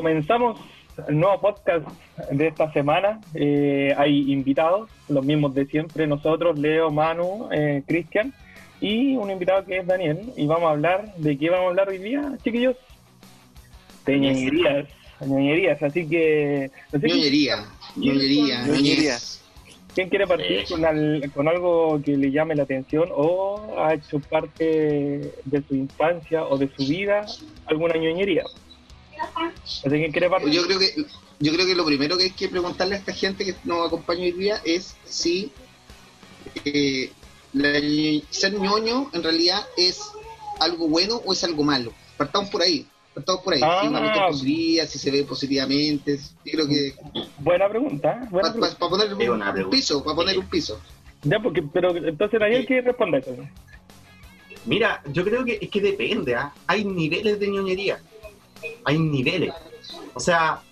comenzamos el nuevo podcast de esta semana. Eh, hay invitados, los mismos de siempre, nosotros, Leo, Manu, eh, Cristian, y un invitado que es Daniel. Y vamos a hablar, ¿de qué vamos a hablar hoy día, chiquillos? De ñoñerías, ñoñerías, así que... No sé ñoñería. ¿Quién quiere partir con, con, algo que le llame la atención o ha hecho parte de su infancia o de su vida alguna ñoñería? Yo creo que yo creo que lo primero que hay que preguntarle a esta gente que nos acompaña hoy día es si eh, ser ñoño en realidad es algo bueno o es algo malo. Partamos por ahí. Partamos por ahí. Ah, si se ve positivamente. Yo creo que. Buena pregunta. Para poner un, piso. Para poner un piso. Ya, porque, pero entonces Daniel, ¿qué responde Mira, yo creo que es que depende. ¿ah? Hay niveles de ñoñería hay niveles. O sea,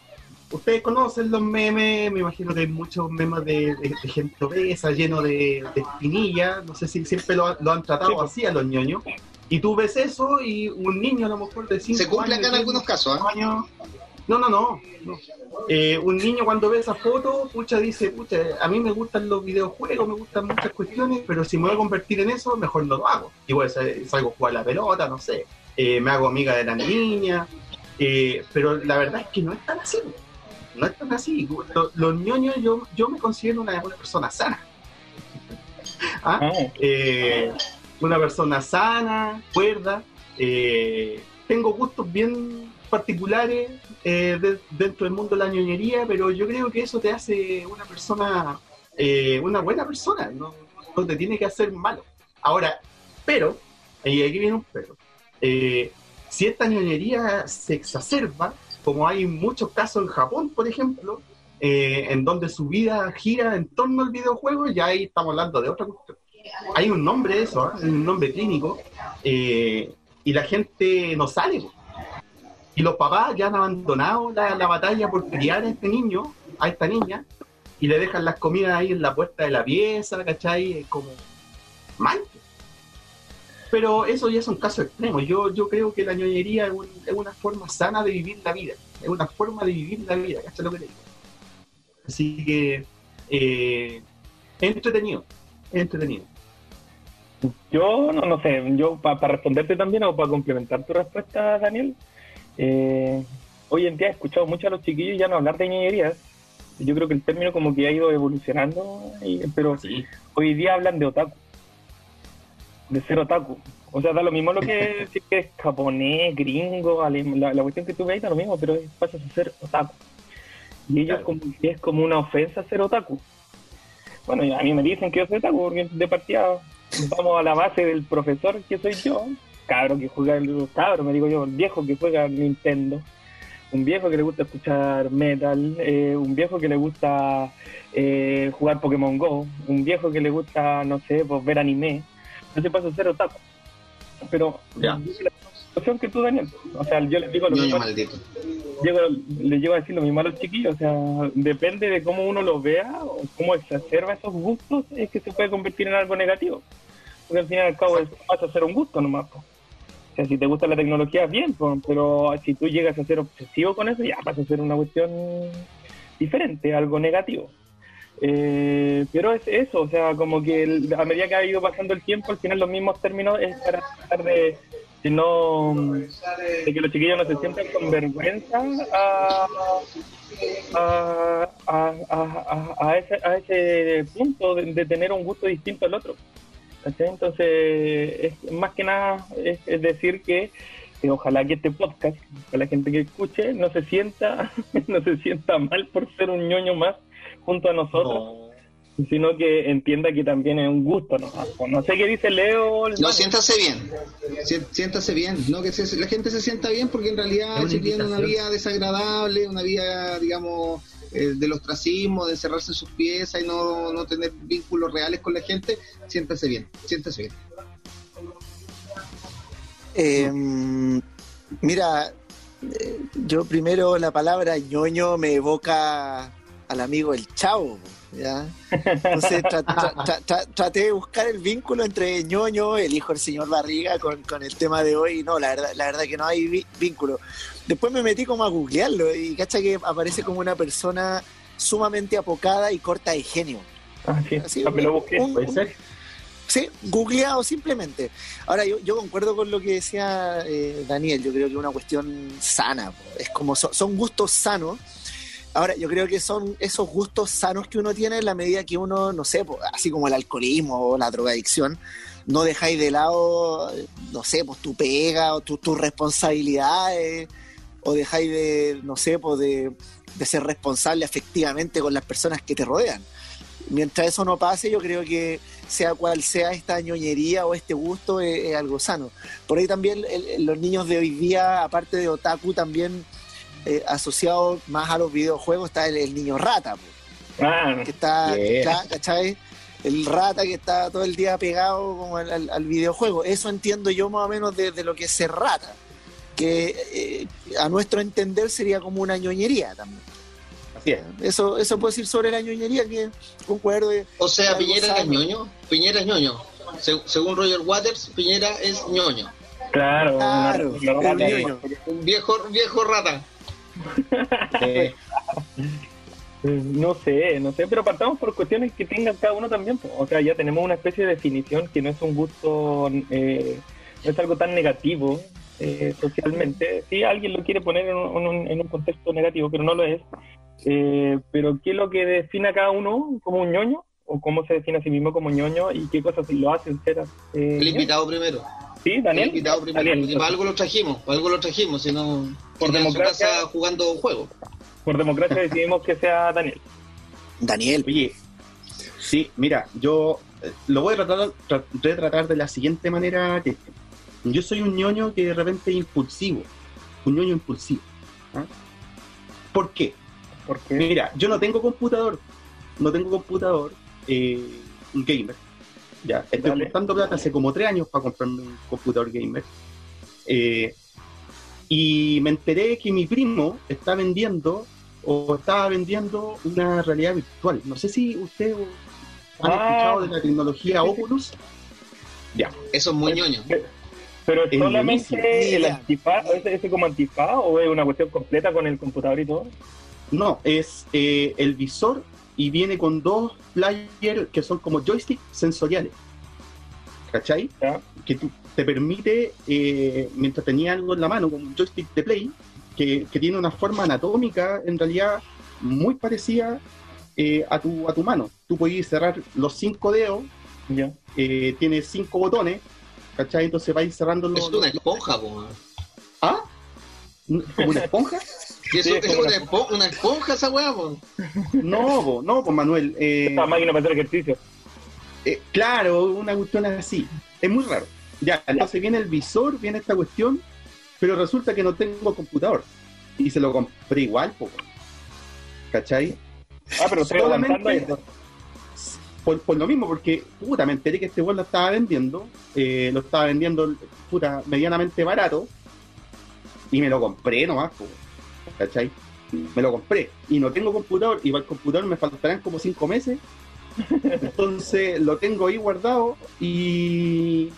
ustedes conocen los memes, me imagino que hay muchos memes de, gente obesa, lleno de, espinillas, no sé si siempre lo, han tratado pues. así a los ñoños. Y tú ves eso y un niño a lo mejor de 5 años... Se cumple acá en algunos casos, ¿eh? No, no, no. Eh, un niño cuando ve esa foto, pucha, dice, pucha, a mí me gustan los videojuegos, me gustan muchas cuestiones, pero si me voy a convertir en eso, mejor no lo hago. Igual salgo a jugar la pelota, no sé. Eh, me hago amiga de la niña, eh, pero la verdad es que no es tan así. No es tan así. Los, ñoños, yo, yo me considero una, persona sana. ¿Ah? Ah. Eh, una persona sana, cuerda. Eh, tengo gustos bien particulares dentro del mundo de la ñoñería, pero yo creo que eso te hace una persona, una buena persona. No, no te tiene que hacer malo. Ahora, pero, y aquí viene un pero. Si esta ñoñería se exacerba, como hay muchos casos en Japón, por ejemplo, eh, en donde su vida gira en torno al videojuego, ya ahí estamos hablando de otra cuestión. Hay un nombre eso, ¿eh? un nombre clínico, eh, y la gente no sale. Y los papás ya han abandonado la, la, batalla por criar a este niño, a esta niña, y le dejan las comidas ahí en la puerta de la pieza, ¿cachai? Como mal pero eso ya es un caso extremo. Yo, yo creo que la ñoñería es, una forma sana de vivir la vida. Es una forma de vivir la vida, ¿cachai lo que digo? Así que eh, es entretenido, es entretenido. Yo no, no sé, yo para responderte también o para complementar tu respuesta, Daniel, eh, hoy en día he escuchado mucho a los chiquillos ya no hablar de ñoñerías. Yo creo que el término como que ha ido evolucionando, pero hoy día hablan de otaku de ser otaku. O sea, da lo mismo lo que decir que es japonés, gringo, la, la, cuestión que tú veis da lo mismo, pero pasas a ser otaku. Y ellos como que es como una ofensa ser otaku. Bueno, a mí me dicen que yo soy otaku porque de partida vamos a la base del profesor que soy yo, cabro que juega el cabro, me digo yo, el viejo que juega Nintendo, un viejo que le gusta escuchar metal, eh, un viejo que le gusta eh, jugar Pokémon Go, un viejo que le gusta, no sé, pues ver anime a ser otaku. Pero la situación que tú, Daniel, o sea, yo les digo lo mismo. Llego, les llego a decir lo mismo a los chiquillos, o sea, depende de cómo uno lo vea o cómo exacerba esos gustos, es que se puede convertir en algo negativo. Porque al final y al cabo es, pasa a ser un gusto nomás. O sea, si te gusta la tecnología, bien, pero si tú llegas a ser obsesivo con eso, ya pasa a ser una cuestión diferente, algo negativo. Eh, pero es eso, o sea, como que a medida que ha ido pasando el tiempo, al final los mismos términos es para tratar de, de no, de que los chiquillos no se sientan con vergüenza a, a, a, ese, a ese punto de, tener un gusto distinto al otro. Entonces, es, más que nada es, decir que ojalá que este podcast, para la gente que escuche, no se sienta, no se sienta mal por ser un ñoño más junto a nosotros, sino que entienda que también es un gusto, ¿no? No sé qué dice Leo. No, siéntase bien, siéntase bien, no que la gente se sienta bien porque en realidad si tiene una vida desagradable, una vida, digamos, eh, del ostracismo, de encerrarse en sus piezas y no, no tener vínculos reales con la gente, siéntase bien, siéntase bien. Em, mira, eh, yo primero la palabra ñoño me evoca al amigo el Chavo. ¿ya? Entonces traté de buscar el vínculo entre ñoño, el hijo del señor Barriga, con, el tema de hoy. No, la verdad, la verdad que no hay vínculo. Después me metí como a googlearlo y cacha que aparece como una persona sumamente apocada y corta de genio. Ah, sí, me lo busqué, Sí, googleado simplemente. Ahora, yo, yo concuerdo con lo que decía eh, Daniel, yo creo que es una cuestión sana, es como son gustos sanos Ahora, yo creo que son esos gustos sanos que uno tiene en la medida que uno, no sé, así como el alcoholismo o la drogadicción, no dejáis de lado, no sé, pues tu pega o tus responsabilidades, o dejáis de, no sé, pues de, ser responsable efectivamente con las personas que te rodean. Mientras eso no pase, yo creo que sea cual sea esta ñoñería o este gusto, es, algo sano. Por ahí también los niños de hoy día, aparte de otaku, también eh, asociado más a los videojuegos está el, niño rata, ah, que está, ¿cachai? El rata que está todo el día pegado como al, videojuego. Eso entiendo yo más o menos de, lo que es ser rata, que eh, a nuestro entender sería como una ñoñería también. Así es. Eso, eso puedo decir sobre la ñoñería, que concuerdo. O sea, Piñera es ñoño. Piñera es ñoño. según Roger Waters, Piñera es ñoño. Claro, claro un viejo, viejo rata. No sé, no sé, pero partamos por cuestiones que tengan cada uno también. O sea, ya tenemos una especie de definición que no es un gusto, eh, no es algo tan negativo eh, socialmente. Sí, alguien lo quiere poner en un, contexto negativo, pero no lo es. Eh, pero ¿qué es lo que define a cada uno como un ñoño? ¿O cómo se define a sí mismo como ñoño? ¿Y qué cosas lo hacen ser? El invitado primero. Sí, Daniel. Daniel. algo lo trajimos, algo lo trajimos, si no, por democracia jugando un juego. Por democracia decidimos que sea Daniel. Daniel. Oye, sí, mira, yo eh, lo voy a tratar, tratar de la siguiente manera que yo soy un ñoño que de repente es impulsivo, un ñoño impulsivo. ¿ah? ¿Por qué? Porque mira, yo no tengo computador, no tengo computador, eh, un gamer ya, estoy gastando plata hace como tres años para comprarme un computador gamer. Eh, y me enteré que mi primo está vendiendo o estaba vendiendo una realidad virtual. No sé si ustedes han ah. escuchado de la tecnología Oculus. Ya. Eso es muy ñoño. Pero es solamente el antifaz, ¿es como antifaz o es una cuestión completa con el computador y todo? No, es eh, el visor y viene con dos players que son como joysticks sensoriales. ¿Cachai? Que te permite, eh, mientras tenía algo en la mano, como un joystick de play, que, tiene una forma anatómica en realidad muy parecida eh, a, tu, a tu mano. Tú puedes cerrar los cinco dedos, eh, tiene cinco botones, ¿cachai? Entonces vais cerrando los. Es una esponja, ¿Ah? ¿Como una esponja? Eso es una, esponja, esa weá, No, no, pues Manuel. Eh, máquina para hacer ejercicio. Eh, claro, una cuestión así. Es muy raro. Ya, entonces viene el visor, viene esta cuestión, pero resulta que no tengo computador. Y se lo compré igual, poco. ¿Cachai? Ah, pero estoy aguantando por, por, lo mismo, porque puta, me enteré que este weón lo estaba vendiendo, eh, lo estaba vendiendo puta, medianamente barato, y me lo compré nomás, pues. ¿Cachai? Me lo compré y no tengo computador y para el computador me faltarán como cinco meses. Entonces lo tengo ahí guardado y.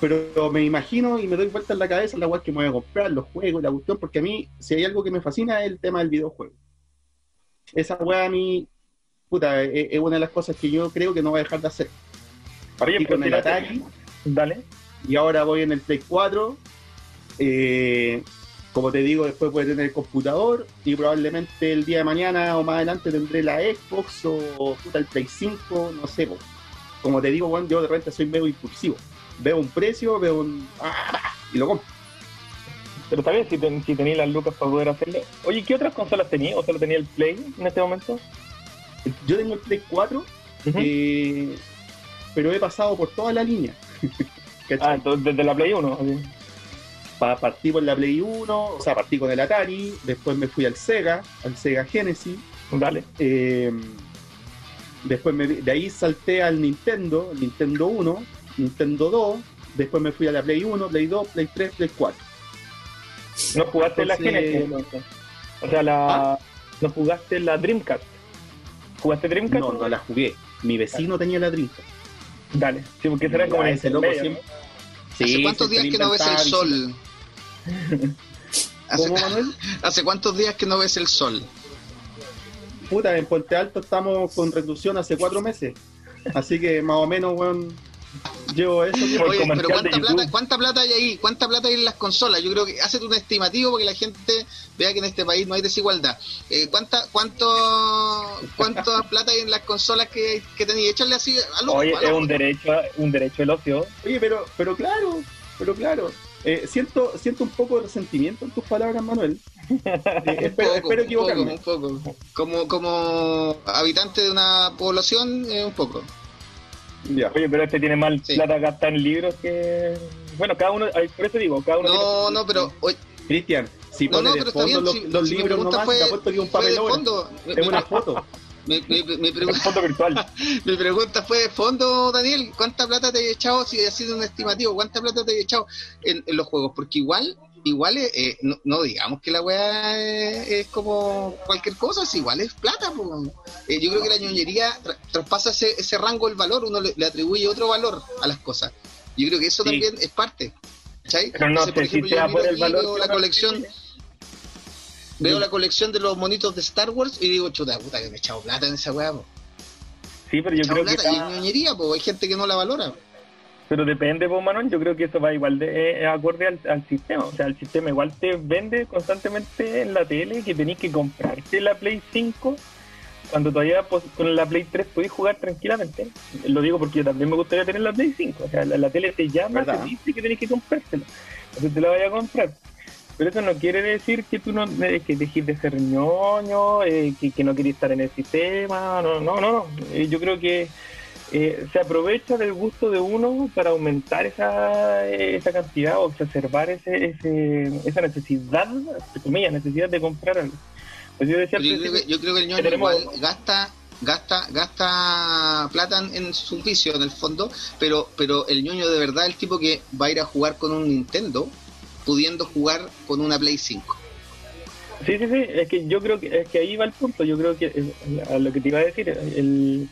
Pero me imagino y me doy vuelta en la cabeza la web que me voy a comprar, los juegos, la cuestión, porque a mí, si hay algo que me fascina, es el tema del videojuego. Esa weá a mí, puta, es, una de las cosas que yo creo que no voy a dejar de hacer. Partí con el Atari. Dale. Y ahora voy en el Play 4. Eh, como te digo, después puede tener el computador y probablemente el día de mañana o más adelante tendré la Xbox o, el Play 5, no sé. Como te digo, bueno, yo de repente soy medio impulsivo. Veo un precio, veo un... ¡ah! y lo compro. Pero también si, si tenéis las lucas para poder hacerlo. Oye, ¿qué otras consolas tenías? ¿O solo tenía el Play en este momento? Yo tengo el Play 4, eh, pero he pasado por toda la línea. ah, entonces desde la Play 1 partí por la Play 1, o sea, partí con el Atari, después me fui al Sega, al Sega Genesis. Dale. Eh, después de ahí salté al Nintendo, Nintendo 1, Nintendo 2, después me fui a la Play 1, Play 2, Play 3, Play 4. ¿No jugaste la Genesis? O sea, la, ¿Ah? ¿no jugaste la Dreamcast? ¿Jugaste Dreamcast? No, no la jugué. Mi vecino tenía la Dreamcast. Dale, sí, porque será como ese loco siempre. ¿Hace cuántos días que no ves el sol? ¿Hace, Manuel? ¿Hace cuántos días que no ves el sol? Puta, en Puente Alto estamos con reclusión hace cuatro meses. Así que más o menos, weón, llevo eso. Oye, pero ¿cuánta plata, ¿cuánta plata hay ahí? ¿Cuánta plata hay en las consolas? Yo creo que hace un estimativo porque la gente vea que en este país no hay desigualdad. Eh, ¿cuánta, cuánto, ¿Cuánta plata hay en las consolas que, que tenéis? Échale así a lo Oye, es un derecho, un derecho del ocio. Oye, pero, pero claro, pero claro. Eh, siento, siento un poco de resentimiento en tus palabras, Manuel. Eh, espero, espero, equivocarme. Un poco, Como, como habitante de una población, eh, un poco. Oye, pero este tiene más plata gastar en libros que. Bueno, cada uno, por eso digo, cada uno. No, no, pero. Cristian, si no, no, pero fondo los, los si libros nomás, fue, te apuesto que un papel es una foto. Mi, pregunta, virtual. mi pregunta fue de fondo, Daniel, ¿cuánta plata te he echado, si ha sido un estimativo, cuánta plata te he echado en, en los juegos? Porque igual igual eh, no, digamos que la weá es, como cualquier cosa, es igual es plata. Eh, yo creo que la ñoñería traspasa ese, ese rango del valor, uno le, atribuye otro valor a las cosas. Yo creo que eso también es parte. Pero no por ejemplo, yo el valor la colección. Veo la colección de los monitos de Star Wars y digo, chuta puta, que me he echado plata en esa weá. Sí, pero yo creo que. Y ñoñería, hay gente que no la valora. Pero depende, pues, Manuel, yo creo que eso va igual de eh, acorde al, sistema. O sea, el sistema igual te vende constantemente en la tele que tenéis que comprarte la Play 5 cuando todavía pues, con la Play 3 podéis jugar tranquilamente. Lo digo porque también me gustaría tener la Play 5. O sea, la, tele te llama, te dice que tenéis que comprársela. Entonces te la vaya a comprar. Pero eso no quiere decir que tú no eh, que dejes de ser ñoño, eh, que, que, no quieres estar en el sistema. No, no, no. Yo creo que eh, se aprovecha del gusto de uno para aumentar esa, esa cantidad o exacerbar ese, esa necesidad, comillas, necesidad de comprar algo. Pues yo, decía yo, creo que, el ñoño igual gasta gasta gasta plata en su vicio en el fondo, pero pero el ñoño de verdad es el tipo que va a ir a jugar con un Nintendo pudiendo jugar con una Play 5. Sí, sí, sí, es que yo creo que, es que ahí va el punto, yo creo que a lo que te iba a decir, el,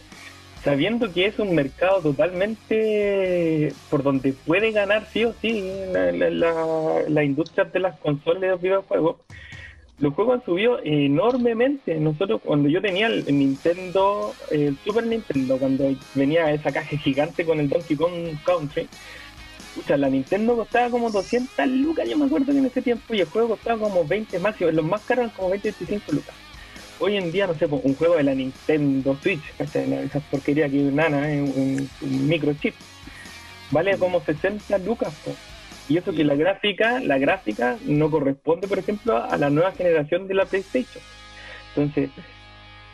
sabiendo que es un mercado totalmente por donde puede ganar sí o sí la, la, industria de las consolas de videojuegos, los juegos han subido enormemente. Nosotros, cuando yo tenía el Nintendo, el Super Nintendo, cuando venía esa caja gigante con el Donkey Kong Country, la Nintendo costaba como 200 lucas, yo me acuerdo que en ese tiempo, y el juego costaba como 20 más, los más caros eran como 20, 25 lucas. Hoy en día, no sé, un juego de la Nintendo Switch, esa porquería que nana, es un, microchip, vale como 60 lucas. Y eso que la gráfica, la gráfica no corresponde, por ejemplo, a la nueva generación de la PlayStation. Entonces,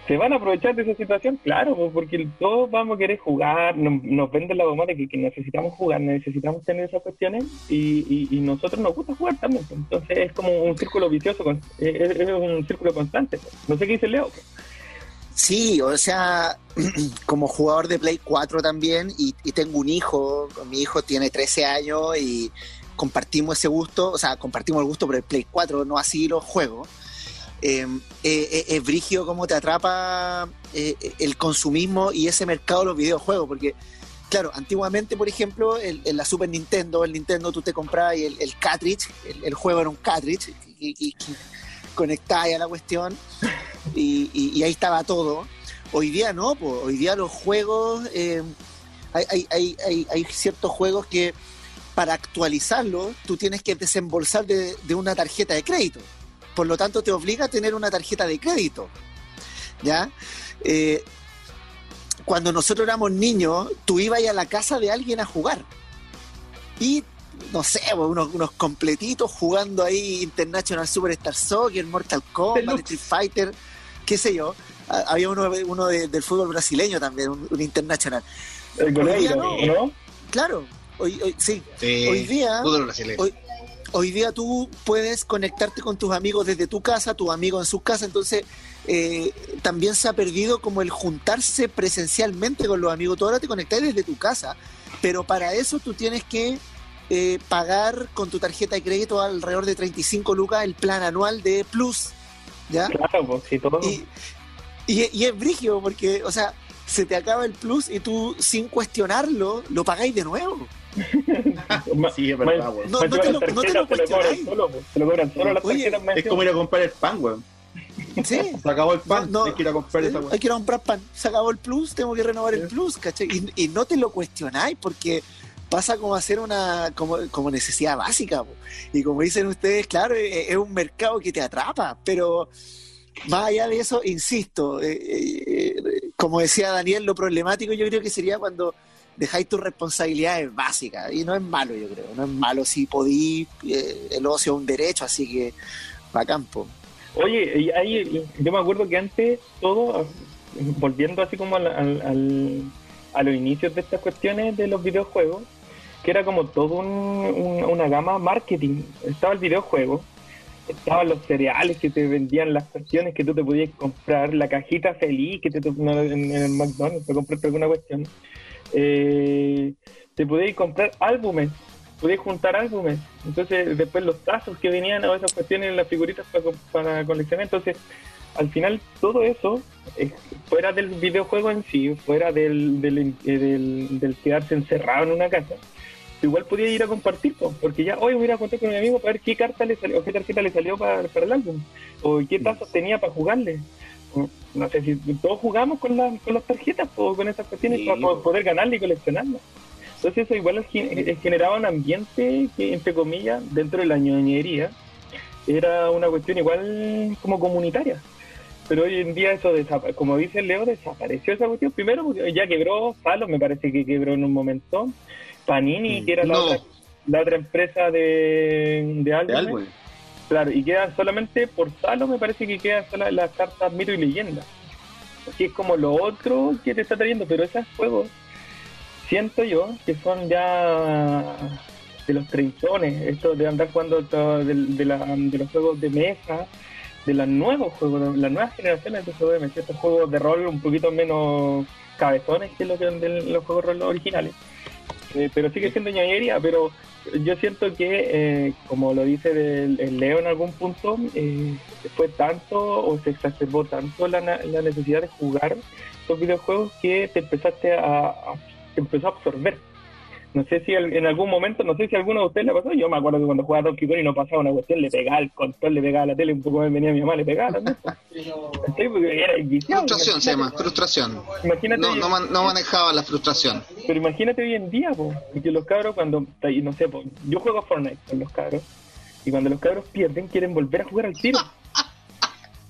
¿Se van a aprovechar de esa situación? Claro, pues, porque todos vamos a querer jugar, nos, venden la bomba de que, necesitamos jugar, necesitamos tener esas cuestiones y, nosotros nos gusta jugar también. Pues. Entonces es como un círculo vicioso, es, un círculo constante. Pues. No sé qué dice Leo. Sí, o sea, como jugador de Play 4 también y, tengo un hijo, mi hijo tiene 13 años y compartimos ese gusto, o sea, compartimos el gusto por el Play 4, no así los juegos. Em, eh, eh, es brigio cómo te atrapa eh, el consumismo y ese mercado de los videojuegos, porque claro, antiguamente, por ejemplo, en la Super Nintendo, el Nintendo tú te comprabas el, el cartridge, el, juego era un cartridge, y, conectabas a la cuestión y, ahí estaba todo. Hoy día no, pues, hoy día los juegos, em, hay, hay, hay, ciertos juegos que para actualizarlos tú tienes que desembolsar de, de una tarjeta de crédito. Por lo tanto, te obliga a tener una tarjeta de crédito. ¿Ya? Eh, cuando nosotros éramos niños, tú ibas a la casa de alguien a jugar. Y, no sé, pues, unos, unos completitos jugando ahí International Superstar Soccer, Mortal Kombat, Street Fighter, qué sé yo. Ah, había uno, uno del fútbol brasileño también, un, International. El no, Claro, hoy, sí. Hoy día, hoy, hoy día tú puedes conectarte con tus amigos desde tu casa, tu amigo en su casa, entonces eh, también se ha perdido como el juntarse presencialmente con los amigos. Tú ahora te conectas desde tu casa, pero para eso tú tienes que eh, pagar con tu tarjeta de crédito alrededor de 35 lucas el plan anual de Plus. ¿ya? Claro, pues, sí, todo. Y, y es brígido porque, o sea, se te acaba el plus y tú, sin cuestionarlo, lo pagáis de nuevo. sí, es verdad, No, no, te lo, no te lo cuestionáis. Es como ir a comprar el pan, weón. Sí. Se acabó el pan, hay que ir a comprar esa Hay que ir a comprar pan. Se acabó el plus, tengo que renovar el plus, ¿cachai? Y, y, no te lo cuestionáis porque pasa como a ser una como, como necesidad básica. Y como dicen ustedes, claro, es, es, un mercado que te atrapa, pero más allá de eso, insisto, eh, eh, como decía Daniel, lo problemático yo creo que sería cuando dejáis tus responsabilidades básicas. Y no es malo, yo creo. No es malo si podí, eh, el ocio es un derecho, así que va campo. Oye, ahí, yo me acuerdo que antes todo, volviendo así como al, a los inicios de estas cuestiones de los videojuegos, que era como todo un, una gama marketing. Estaba el videojuego, estaban los cereales que te vendían las cuestiones que tú te podías comprar, la cajita feliz que te en, el McDonald's para comprarte alguna cuestión. Eh, te podías comprar álbumes podías juntar álbumes. Entonces, después los tazos que venían o esas cuestiones, las figuritas para, para coleccionar. Entonces, al final, todo eso, eh, fuera del videojuego en sí, fuera del, del, eh, del, quedarse encerrado en una casa, igual podía ir a compartir, porque ya hoy voy a contar con mi amigo para ver qué carta le salió, o qué tarjeta le salió para, para el álbum, o qué tazos tenía para jugarle. No sé si todos jugamos con, la, con las tarjetas o con esas cuestiones para poder ganarle y coleccionarlas. Entonces eso igual generaba un ambiente que, entre comillas, dentro de la ñoñería, era una cuestión igual como comunitaria. Pero hoy en día eso, como dice Leo, desapareció esa cuestión. Primero ya quebró Salo, me parece que quebró en un momento. Panini, mm. que era la, otra, empresa de, de álbumes. Claro, y quedan solamente por Salo, me parece que quedan solo las cartas mito y leyenda. Que es como lo otro que te está trayendo, pero esos juegos siento yo que son ya de los treintones, esto de andar jugando de, los juegos de mesa, de los nuevos juegos, de las nuevas generaciones de juegos de juegos de rol un poquito menos cabezones que los, de los juegos de rol originales. Eh, pero sigue siendo ñañería, pero yo siento que, eh, como lo dice el, Leo en algún punto, eh, fue tanto o se exacerbó tanto la, la necesidad de jugar estos videojuegos que te empezaste a empezó a absorber. No sé si en algún momento, no sé si a alguno de ustedes le pasó. Yo me acuerdo que cuando jugaba Donkey Kong y no pasaba una cuestión, le pegaba el control, le pegaba a la tele, un poco me venía mi mamá, le pegaba también. frustración se llama, frustración. Imagínate no, no, manejaba la frustración. Pero imagínate hoy en día, po, que los cabros cuando, no sé, po, yo juego a Fortnite con los cabros, y cuando los cabros pierden quieren volver a jugar al tiro.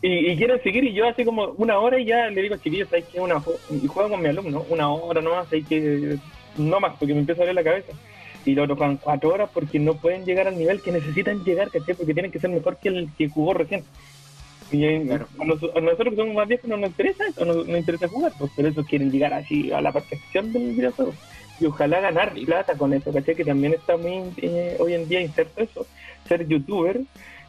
Y, quieren seguir y yo así como una hora y ya le digo, chiquillos, ¿sabes qué? Una, y juego con mi alumno, una hora nomás, hay que no más, porque me empieza a doler la cabeza. Y lo juegan cuatro horas porque no pueden llegar al nivel que necesitan llegar, ¿cachai? Porque tienen que ser mejor que el que jugó recién. Y a, nosotros que somos más viejos no nos interesa eso, no nos interesa jugar, pues por eso quieren llegar así a la perfección del videojuego. Y ojalá ganar plata con eso, ¿cachai? Que también está muy eh, hoy en día inserto eso, ser youtuber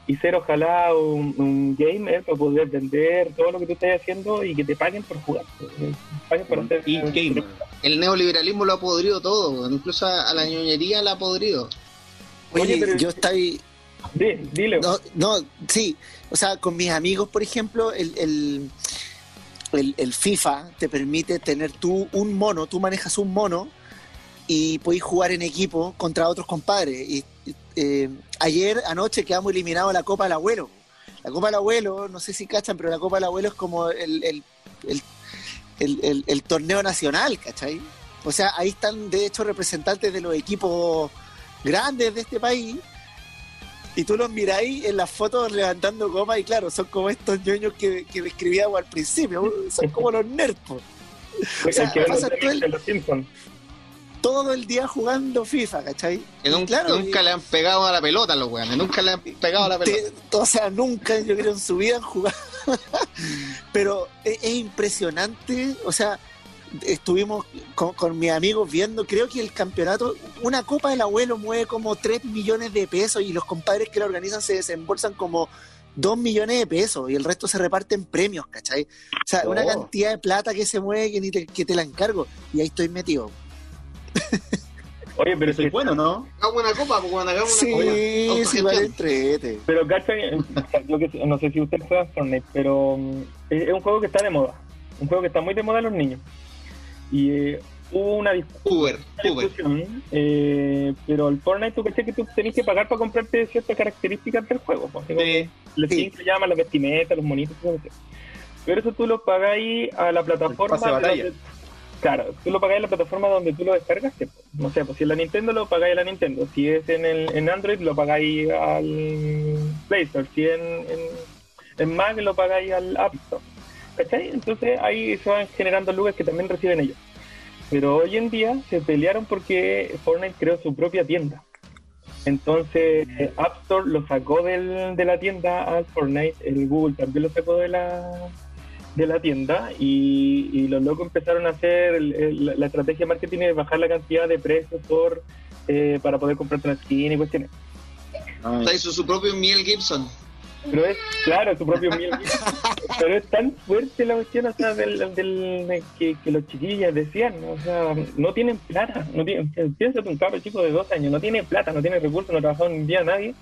y ser ojalá un, gamer para poder vender todo lo que tú estás haciendo y que te paguen por jugar. Paguen por hacer, y gamer. El neoliberalismo lo ha podrido todo, incluso a, la ñoñería la ha podrido. Oye, yo estoy... dile. No, no, sí, o sea, con mis amigos, por ejemplo, el, el, el, el FIFA te permite tener tú un mono, tú manejas un mono y podéis jugar en equipo contra otros compadres. Y eh, ayer, anoche, quedamos eliminados la Copa del Abuelo. La Copa del Abuelo, no sé si cachan, pero la Copa del Abuelo es como el, el, el, torneo nacional, ¿cachai? O sea, ahí están de hecho representantes de los equipos grandes de este país. Y tú los miráis en las fotos levantando copas y claro, son como estos ñoños que, que describíamos al principio, son como los nerds. O sea, pasa todo el, todo el día jugando FIFA, ¿cachai? nunca le han pegado a la pelota los weones, nunca le han pegado a la pelota. o sea, nunca, yo creo, en su vida han jugado. Pero es, impresionante, o sea, estuvimos con, mis amigos viendo, creo que el campeonato, una copa del abuelo mueve como 3 millones de pesos y los compadres que la organizan se desembolsan como 2 millones de pesos y el resto se reparte en premios, ¿cachai? O sea, una oh. cantidad de plata que se mueve que, ni que te la encargo y ahí estoy metido. Oye, pero es bueno, ¿no? Hagamos una copa, porque cuando hagamos una sí, Sí, vale entrete. Pero, ¿cachai? Yo que, no sé si usted juega Fortnite, pero mm, es un juego que está de moda, un juego que está muy de moda en los niños. Y eh, hubo una, discusión, eh, pero el Fortnite tú crees que tú tenés que pagar para comprarte ciertas características del juego. Pues, sí, los sí. llaman las vestimentas, los monitos, todo eso. Pero eso tú lo pagáis a la plataforma. Claro, tú lo pagáis a la plataforma donde tú lo descargaste. No sé, pues si es la Nintendo lo pagáis a la Nintendo. Si es en, el, en Android lo pagáis al Play Store. Si en, en, en Mac lo pagáis al App Store. ¿Cachai? Entonces ahí se van generando lugares que también reciben ellos. Pero hoy en día se pelearon porque Fortnite creó su propia tienda. Entonces App Store lo sacó del, de la tienda al Fortnite, el Google también lo sacó de la de la tienda y, los locos empezaron a hacer la estrategia de marketing de bajar la cantidad de precios por eh, para poder comprar una skin y cuestiones. Ah, hizo su propio Miel Gibson. Pero es, claro, su propio miel. pero es tan fuerte la cuestión, o sea, del, del que, los chiquillas decían, o sea, no tienen plata. No tienen, piénsate un cabro chico de dos años, no tiene plata, no tiene recursos, no ha trabajado un día nadie,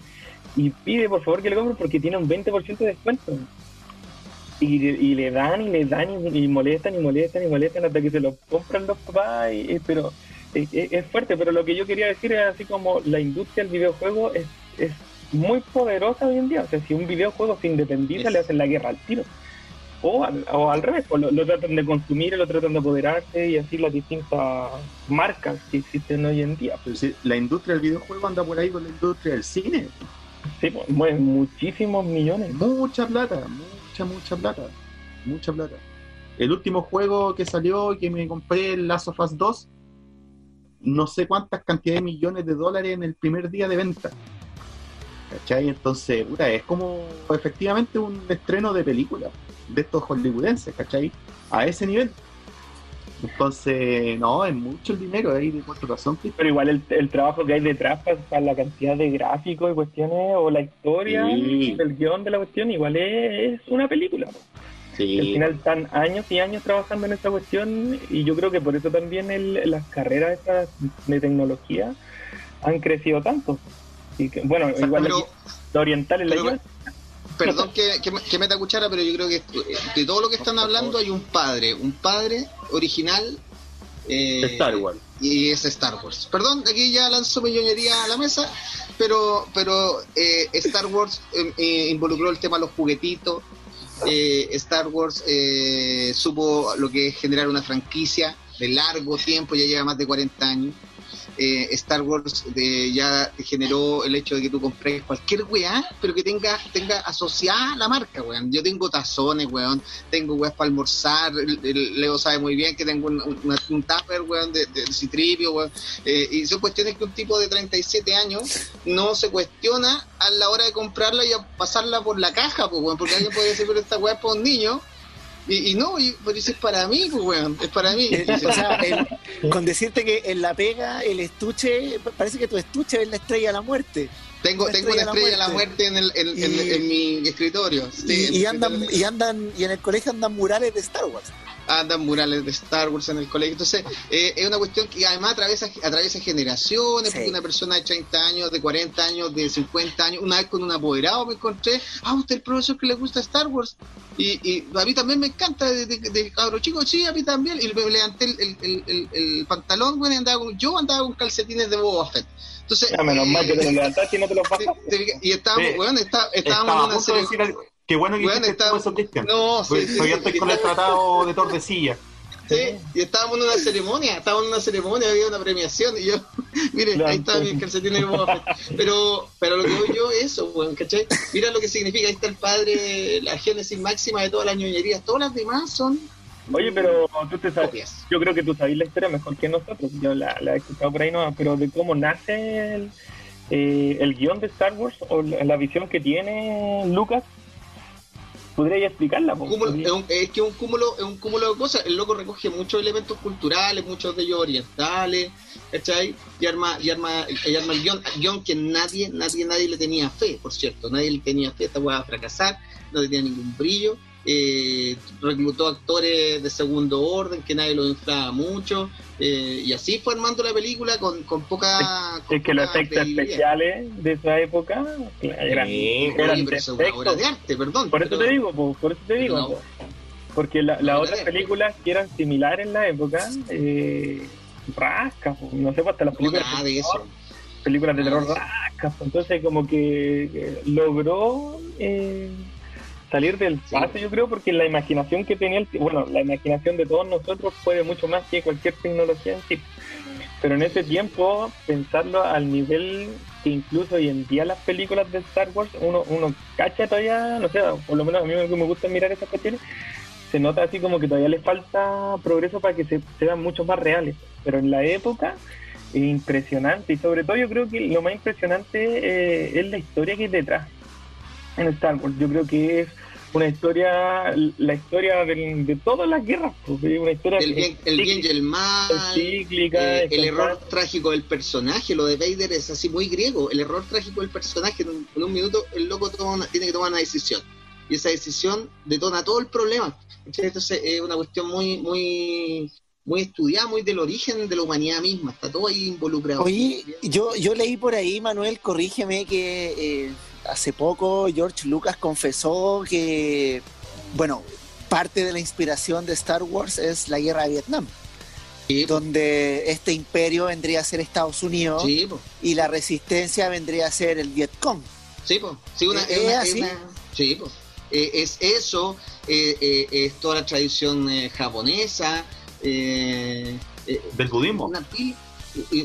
y pide por favor que le compren porque tiene un 20% de descuento. Y, y, le dan y le dan y, molestan y molestan y molestan hasta que se lo compran los papás, y, pero es, es, fuerte, pero lo que yo quería decir es así como la industria del videojuego es, es muy poderosa hoy en día. O sea, si un videojuego se independiza, le hacen la guerra al tiro. O al, o al revés, o lo, tratan de consumir, lo tratan de apoderarse y así las distintas marcas que existen hoy en día. Pero si la industria del videojuego anda por ahí con la industria del cine. Sí, pues, mueve muchísimos millones. Mucha plata, mucha, mucha plata. Mucha plata. El último juego que salió y que me compré, el Last of Us 2, no sé cuántas cantidades de millones de dólares en el primer día de venta. ¿cachai? Entonces, puta, es como efectivamente un estreno de película de estos hollywoodenses, ¿cachai? A ese nivel. Entonces, no, es mucho el dinero ahí de cuatro razón. Pero igual el, el, trabajo que hay detrás para, la cantidad de gráficos y cuestiones, o la historia, el guion de la cuestión, igual es, una película. Sí. Al final están años y años trabajando en esta cuestión y yo creo que por eso también el, las carreras de tecnología han crecido tanto bueno, igual la oriental es la Perdón que, que, meta cuchara, pero yo creo que de todo lo que están hablando hay un padre, un padre original. Eh, Star Wars. Y es Star Wars. Perdón, aquí ya lanzo millonería a la mesa, pero, pero eh, Star Wars eh, involucró el tema de los juguetitos. Star Wars supo lo que es generar una franquicia de largo tiempo, ya lleva más de 40 años. Eh, Star Wars ya generó el hecho de que tú compres cualquier weá, pero que tenga, tenga asociada la marca, weón. Yo tengo tazones, weón, tengo weas para almorzar, Leo sabe muy bien que tengo un, un, tupper, weón, de, citripio, weón. Eh, y son cuestiones que un tipo de 37 años no se cuestiona a la hora de comprarla y a pasarla por la caja, pues, weón, porque alguien puede decir, pero esta weá es para un niño, y, no, y, pero es para mí, pues, weón, es para mí. O sea, con decirte que en la pega, el estuche, parece que tu estuche es la estrella de la muerte. Tengo, tengo una estrella de la muerte, en, el, en, mi escritorio. y, andan, y andan, y en el colegio andan murales de Star Wars andan murales de Star Wars en el colegio. Entonces, eh, es una cuestión que además atraviesa, atraviesa generaciones, porque una persona de 30 años, de 40 años, de 50 años, una vez con un apoderado me encontré, ah, usted el profesor que le gusta Star Wars. Y, y a mí también me encanta, de, de, cabro chico, sí, a mí también. Y le levanté el, el, el, el pantalón, bueno, andaba yo andaba con calcetines de Boba Fett. Entonces, ya, menos mal que te lo levantaste y no te lo pasaste. Y estábamos, bueno, está, estábamos en una serie... Qué bueno que bueno, está... eso, Cristian. No, sí, sí, Todavía estoy con el tratado de Tordesillas. Sí, y estábamos en una ceremonia, estábamos en una ceremonia, había una premiación, y yo, miren, ahí está mi calcetín de Pero, pero lo que veo yo es eso, bueno, ¿cachai? Mira lo que significa, ahí está el padre, la génesis máxima de todas las ñoñerías, todas las demás son Oye, pero tú te sabes, yo creo que tú sabes la historia mejor que nosotros, yo la, la he escuchado por ahí, no, pero de cómo nace el, eh, el guion de Star Wars o la visión que tiene Lucas podría explicarla. es, que un cúmulo, es un cúmulo de cosas. El loco recoge muchos elementos culturales, muchos de ellos orientales, ¿cachai? Y arma, y arma, y arma el guion, que nadie, nadie, nadie le tenía fe, por cierto. Nadie le tenía fe, esta a fracasar, no tenía ningún brillo eh, reclutó actores de segundo orden que nadie lo inflaba mucho eh, y así fue armando la película con, con poca es, que los efectos especiales de esa época eran, sí, eran de arte perdón por eso te digo por eso te digo Porque las otras películas que eran similares en la época, eh, rascas, no sé, hasta las películas. No, de eso. Películas de terror rascas, entonces como que eh, logró eh, salir del paso, yo creo, porque la imaginación que tenía, el, bueno, la imaginación de todos nosotros puede mucho más que cualquier tecnología en sí. Pero en ese tiempo, pensarlo al nivel que incluso hoy en día las películas de Star Wars, uno, uno cacha todavía, no sé, por lo menos a mí me, gusta mirar esas cuestiones, se nota así como que todavía le falta progreso para que se, vean mucho más reales. Pero en la época, es impresionante. Y sobre todo yo creo que lo más impresionante eh, es la historia que hay detrás en Star Wars. Yo creo que es una historia, la historia de todas las guerras, pues, una historia el bien, el bien y el mal, cíclica, eh, el error trágico del personaje, lo de Vader es así muy griego, el error trágico del personaje, en un, minuto el loco tiene que tomar una decisión y esa decisión detona todo el problema. Entonces es una cuestión muy, muy, muy estudiada, muy del origen de la humanidad misma, está todo ahí involucrado. Oye, yo, yo leí por ahí, Manuel, corrígeme, que eh, hace poco George Lucas confesó que, bueno, parte de la inspiración de Star Wars es la guerra de Vietnam. donde este imperio vendría a ser Estados Unidos y la resistencia vendría a ser el Vietcong. Sí, pues. Sí, una, ¿Es, sí, pues. Eh, es eso, eh, eh, es toda la tradición japonesa. Del budismo. Una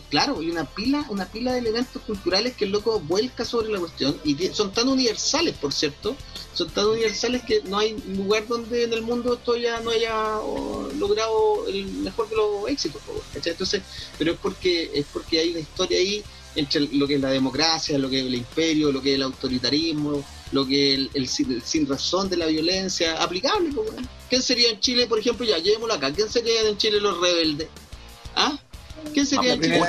claro, y una pila, una pila de elementos culturales que el loco vuelca sobre la cuestión y son tan universales, por cierto, son tan universales que no hay lugar donde en el mundo esto ya no haya logrado el mejor de los éxitos, Entonces, pero es porque es porque hay una historia ahí entre lo que es la democracia, lo que es el imperio, lo que es el autoritarismo, lo que es el, sin razón de la violencia aplicable. ¿Quién sería en Chile, por ejemplo, ya llevémoslo acá, ¿quién sería en Chile los rebeldes? ¿Ah? ¿Quién sería en Chile?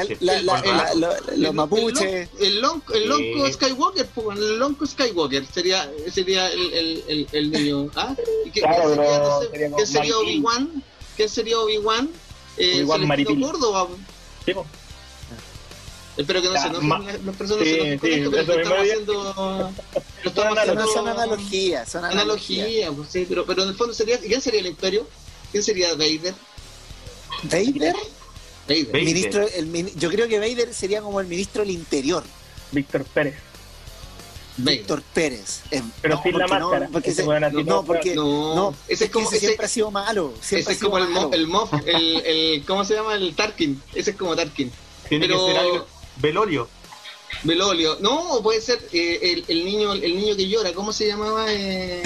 los mapuches. El, lonco, el lonco Skywalker, el lonco Skywalker sería, sería el, el, el, niño. ¿Ah? ¿Qué, sería, ¿Quién sería Obi-Wan? ¿Quién sería Obi-Wan? Eh, Obi-Wan Córdoba. Sí, Espero que no se enojen las personas sí, se sí, esto, pero estamos haciendo... Lo estamos haciendo... Son analogías, son analogías. Analogía, pues sí, pero, pero en el fondo sería... ¿Quién sería el imperio? ¿Quién sería Vader? ¿Vader? Vader. Ministro, el, yo creo que Vader sería como el ministro del Interior. Víctor Pérez. Víctor Pérez. Eh, pero no, sin la máscara. No, porque, ese, no, porque no, ese es como, ese, siempre ha sido malo. Ese es como el, el Moff, el, el, ¿cómo se llama? El Tarkin. Ese es como Tarkin. Tiene pero, que ser algo Velolio. Velolio. No, puede ser eh, el, niño el niño que llora. ¿Cómo se llamaba eh,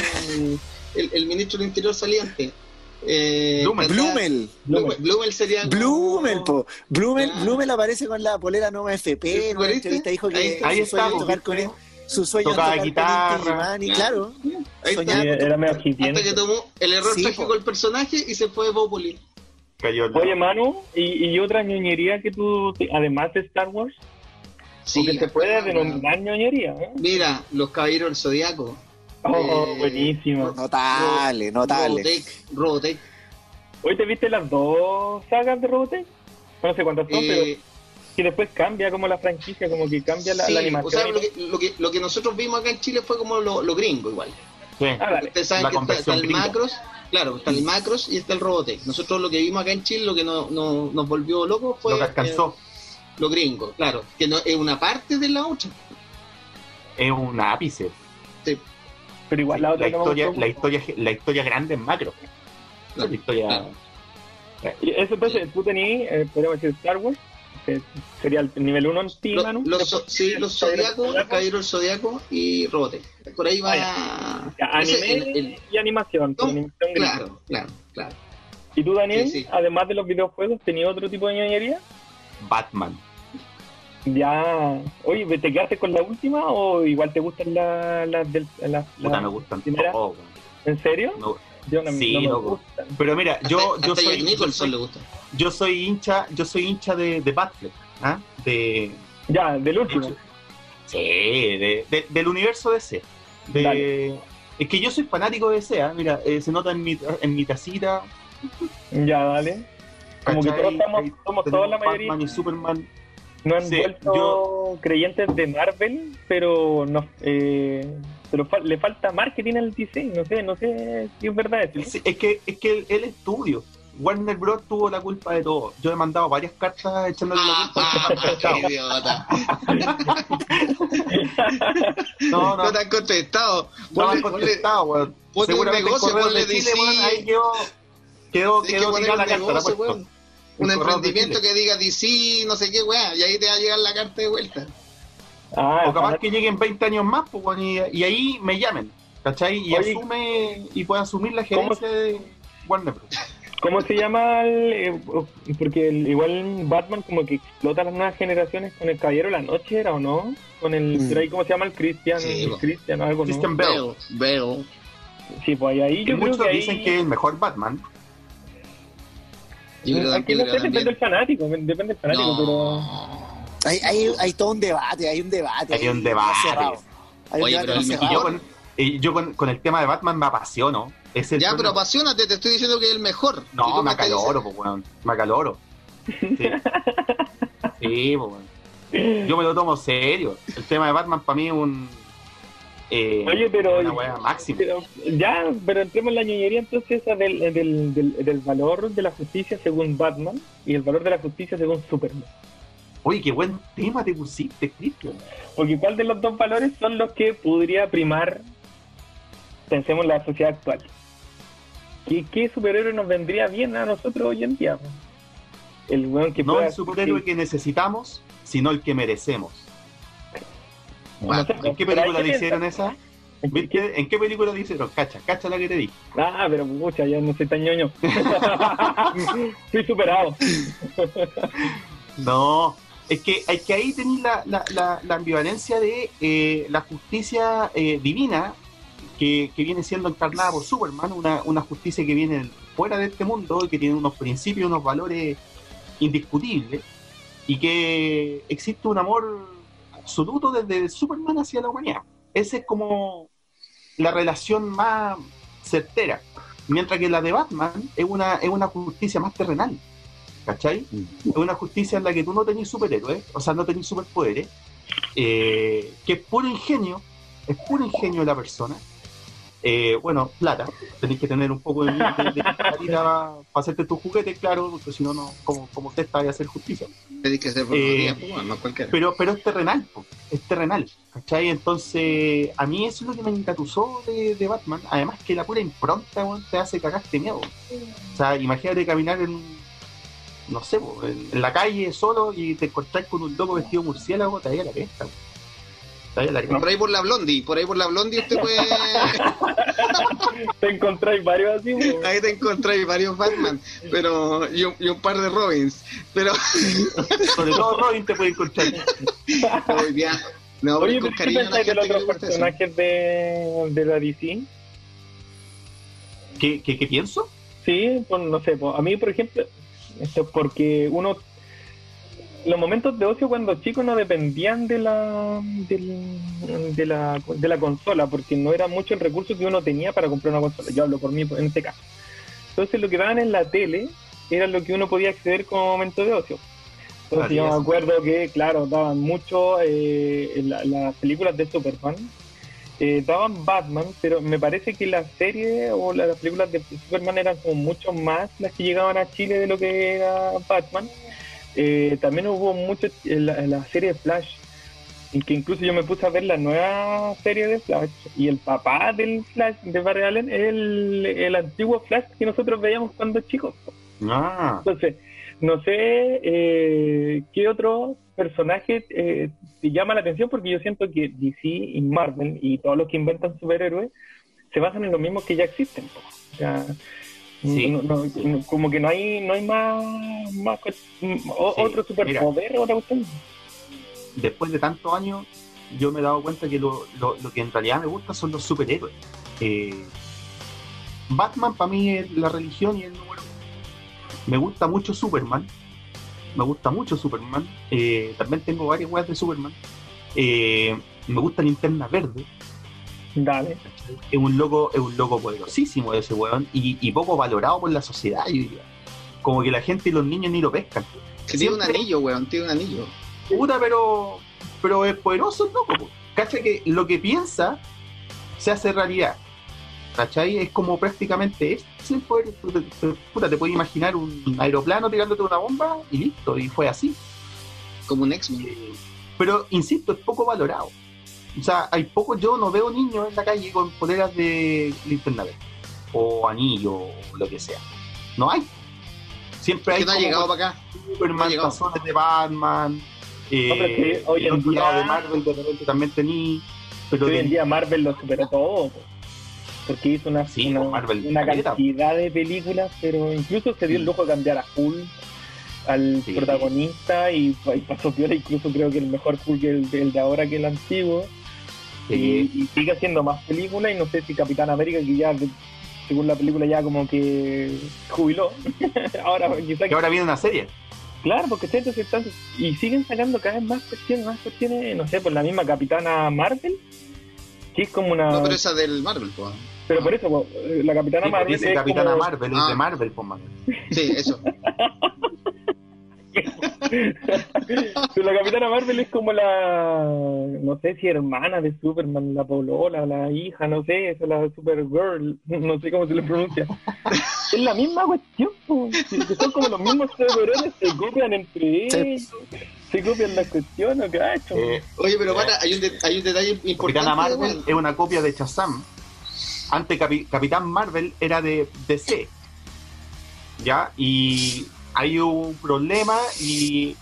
el, ministro del Interior saliente? Eh, Blumel. Blumel. sería. Blumel, po. Blumel, Blumel aparece con la polera Nova FP. En una entrevista dijo que ahí, su sueño tocar con él. Su sueño tocaba guitarra. Y claro. Ahí era medio Hasta que tomó el error sí, trágico del personaje y se fue de Populi. Oye, Manu, ¿y, ¿y, otra ñoñería que tú, además de Star Wars? Sí, que se puede denominar ñoñería. ¿eh? Mira, los caballeros del zodiaco. Oh, eh, buenísimo. Notable, notable. Robotech, Robotech. ¿Hoy te viste las dos sagas de Robotech? No sé cuántas son, pero eh, que después cambia como la franquicia, como que cambia la, animación. O sea, lo que, lo, que, lo que nosotros vimos acá en Chile fue como lo, lo gringo igual. Sí. Ah, Ustedes saben que está, el Macros, claro, está el Macros y está el Robotech. Nosotros lo que vimos acá en Chile, lo que no, no, nos volvió locos fue... Lo que alcanzó. Eh, lo gringo, claro, que no es una parte de la otra. Es un ápice. Sí. Pero igual la otra la historia, la historia, la historia grande en macro. La historia. Y eso entonces, tú tenías, eh, podríamos decir, Star Wars, que sería el nivel 1 en ti, Lo, Los, sí, los Zodiacos, Caballero el Zodiaco y Robote. Por ahí va. Ah, anime y animación. claro, claro, claro. ¿Y tú, Daniel, además de los videojuegos, tenías otro tipo de ñoñería? Batman. Ya. Oye, ¿te quedaste con la última o igual te gustan las la, del la, la, me gustan todos. ¿En serio? yo no, sí, no me gustan. Pero mira, yo, yo soy. Yo soy, le gusta. yo soy hincha, yo soy hincha de, de Batfleck, ¿ah? De. Ya, del último. Sí, de, de, del universo DC. De, es que yo soy fanático de DC, ¿ah? mira, eh, se nota en mi, en mi tacita. Ya, dale. Como que todos estamos, somos todos la mayoría. Batman y Superman. No han vuelto creyentes de Marvel, pero no, eh, pero le falta marketing al DC, no sé, no sé si es verdad eso. Es que, es que el, estudio, Warner Bros. tuvo la culpa de todo. Yo he mandado varias cartas echándole la culpa. idiota! no, no. No te han contestado. No me han contestado, weón. Seguramente negocio, el correo de Chile, ahí quedó, quedó, quedó la carta. Un emprendimiento que diga DC, no sé qué, weá, y ahí te va a llegar la carta de vuelta. Ah, o capaz que lleguen 20 años más, pues, y, y, ahí me llamen, ¿cachai? Y asume y pueda asumir la gerencia de Warner Bros. ¿Cómo se llama? Eh, porque el, Batman como que explota las nuevas generaciones con el Caballero de la Noche, ¿era o no? Con el, mm. ¿cómo se llama? El Christian, sí, el Christian algo, Christian Bell. Bell. Sí, pues ahí yo muchos creo que dicen que es el mejor Batman. Aquí no sé, depende del fanático, depende del fanático, pero... Hay, hay, hay todo un debate, hay un debate. Hay un debate. Hay un debate y yo, con, yo con, con, el tema de Batman me apasiono. Es el ya, pero apasionate, te estoy diciendo que es el mejor. No, me acaloro, pues, weón. Me acaloro. Sí, sí pues, weón. Yo me lo tomo serio. El tema de Batman para mí es un eh, Oye, pero, ya, pero entremos en la ñoñería entonces del, del, del, valor de la justicia según Batman y el valor de la justicia según Superman. Oye, qué buen tema te pusiste, Cristian. Porque ¿cuál de los dos valores son los que podría primar, pensemos, en la sociedad actual? ¿Qué, qué superhéroe nos vendría bien a nosotros hoy en día? El que no el superhéroe que necesitamos, sino el que merecemos. ¿En qué película le hicieron esa? ¿En qué, película le hicieron? Cacha, cacha la que te di. Ah, pero mucha, ya no soy tan ñoño. Estoy superado. no, es que, hay que ahí tener la, la, ambivalencia de eh, la justicia eh, divina que, viene siendo encarnada por Superman, una, una justicia que viene fuera de este mundo y que tiene unos principios, unos valores indiscutibles y que existe un amor absoluto desde Superman hacia la humanidad. Esa es como la relación más certera. Mientras que la de Batman es una, es una justicia más terrenal. ¿Cachai? Mm. Es una justicia en la que tú no tenés superhéroes, o sea, no tenés superpoderes, eh, que es puro ingenio, es puro ingenio de la persona, eh, bueno, plata. Tenéis que tener un poco de, de, para hacerte tu juguete, claro, porque si no, no como, como usted está, a hacer justicia. Tenéis que ser eh, pues, no cualquiera. Pero, pero es terrenal, es terrenal. ¿Cachai? Entonces, a mí eso es lo que me encatusó de, de Batman. Además, que la pura impronta te hace cagarte miedo. O sea, imagínate caminar en no sé, en, la calle solo y te encontrás con un loco vestido murciélago, te da la pesta. Por ahí por la Blondie, por ahí por la Blondie usted puede... te encontráis varios así, Ahí te encontráis varios Batman, pero y un, par de Robins, pero... Sobre todo Robin te puede encontrar. no, Oye, con cariño ¿qué de los otros personajes de, de la DC? ¿Qué, qué, qué pienso? Sí, pues no sé, pues, a mí por ejemplo, esto porque uno los momentos de ocio cuando chicos no dependían de la, de, la, de la consola, porque no era mucho el recurso que uno tenía para comprar una consola. Yo hablo por mí en este caso. Entonces lo que daban en la tele era lo que uno podía acceder como momento de ocio. Entonces yo me acuerdo que, claro, daban mucho eh, las películas de Superman, eh, daban Batman, pero me parece que la serie o las películas de Superman eran como mucho más las que llegaban a Chile de lo que era Batman. Eh, también hubo mucho en la, serie de Flash, en que incluso yo me puse a ver la nueva serie de Flash, y el papá del Flash de Barry Allen es el, antiguo Flash que nosotros veíamos cuando chicos. Ah. Entonces, no sé eh, qué otro personaje eh, te llama la atención, porque yo siento que DC y Marvel y todos los que inventan superhéroes se basan en los mismos que ya existen. Como que no hay no hay más, más otro superpoder otra cuestión. Después de tantos años, yo me he dado cuenta que lo, lo, que en realidad me gusta son los superhéroes. Eh, Batman para mí es la religión y el número. Me gusta mucho Superman. Me gusta mucho Superman. Eh, también tengo varias weas de Superman. Eh, me gusta Linterna Verde. Dale. Es un loco, es un loco poderosísimo ese weón y, poco valorado por la sociedad, Como que la gente y los niños ni lo pescan. tiene un anillo, weón, tiene un anillo. Puta, pero, pero es poderoso el loco. Cacha que lo que piensa se hace realidad. ¿Cachai? Es como prácticamente es sin poder, puta, te puedes imaginar un aeroplano tirándote una bomba y listo, y fue así. Como un X-Men. pero insisto, es poco valorado. O sea, hay poco, yo no veo niños en la calle con poleras de Linterna Verde, o anillo, o lo que sea. No hay. Siempre hay. no ha llegado para acá. Superman, no de Batman. Eh, hoy en día de Marvel de repente también tení. Pero hoy en día Marvel lo superó todo. Porque hizo una, una, cantidad de películas, pero incluso se dio el lujo de cambiar a Hulk al protagonista y, pasó peor incluso creo que el mejor Hulk el, el de ahora que el antiguo y, sigue haciendo más películas y no sé si Capitán América que ya según la película ya como que jubiló ahora quizá que ahora viene una serie claro porque están y siguen sacando cada vez más cuestiones más cuestiones no sé por la misma Capitana Marvel que es como una no pero esa del Marvel pues pero por eso, la Capitana Marvel. Dice Capitana Marvel, es de ah. Marvel, pues, Sí, eso. la Capitana Marvel es como la, no sé si hermana de Superman, la polola, la hija, no sé, es la Supergirl, no sé cómo se le pronuncia. es la misma cuestión, que son como los mismos superhéroes, se copian entre ellos, se copian las cuestiones, cacho. Eh, Oye, pero para, hay un, hay un detalle importante. Capitana Marvel es una copia de Shazam. Antes Capitán Marvel era de DC. ¿Ya? Y hay un problema y